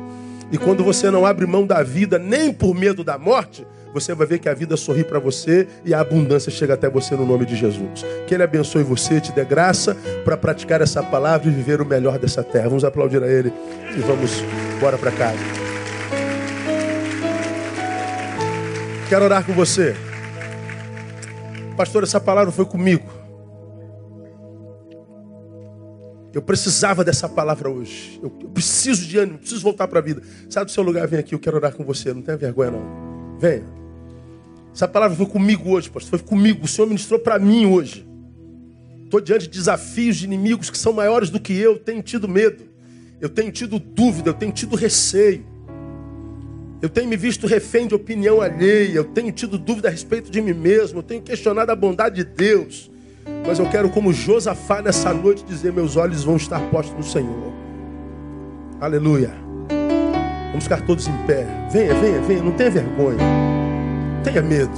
E quando você não abre mão da vida, nem por medo da morte, você vai ver que a vida sorri para você e a abundância chega até você no nome de Jesus. Que Ele abençoe você, te dê graça para praticar essa palavra e viver o melhor dessa terra. Vamos aplaudir a Ele e vamos embora para casa. Quero orar com você. Pastor, essa palavra foi comigo. Eu precisava dessa palavra hoje. Eu, preciso de ânimo, preciso voltar para a vida. Sai do seu lugar, vem aqui, eu quero orar com você. Não tenha vergonha, não. Venha. Essa palavra foi comigo hoje, pastor. Foi comigo. O Senhor ministrou para mim hoje. Estou diante de desafios de inimigos que são maiores do que eu. Tenho tido medo. Eu tenho tido dúvida. Eu tenho tido receio. Eu tenho me visto refém de opinião alheia. Eu tenho tido dúvida a respeito de mim mesmo. Eu tenho questionado a bondade de Deus. Mas eu quero, como Josafá nessa noite, dizer: meus olhos vão estar postos no Senhor. Aleluia. Vamos ficar todos em pé. Venha, venha, venha. Não tenha vergonha. Tenha medo.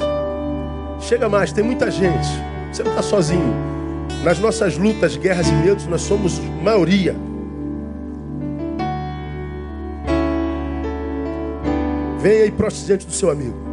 Chega mais, tem muita gente. Você não está sozinho. Nas nossas lutas, guerras e medos, nós somos maioria. Venha e proste diante do seu amigo.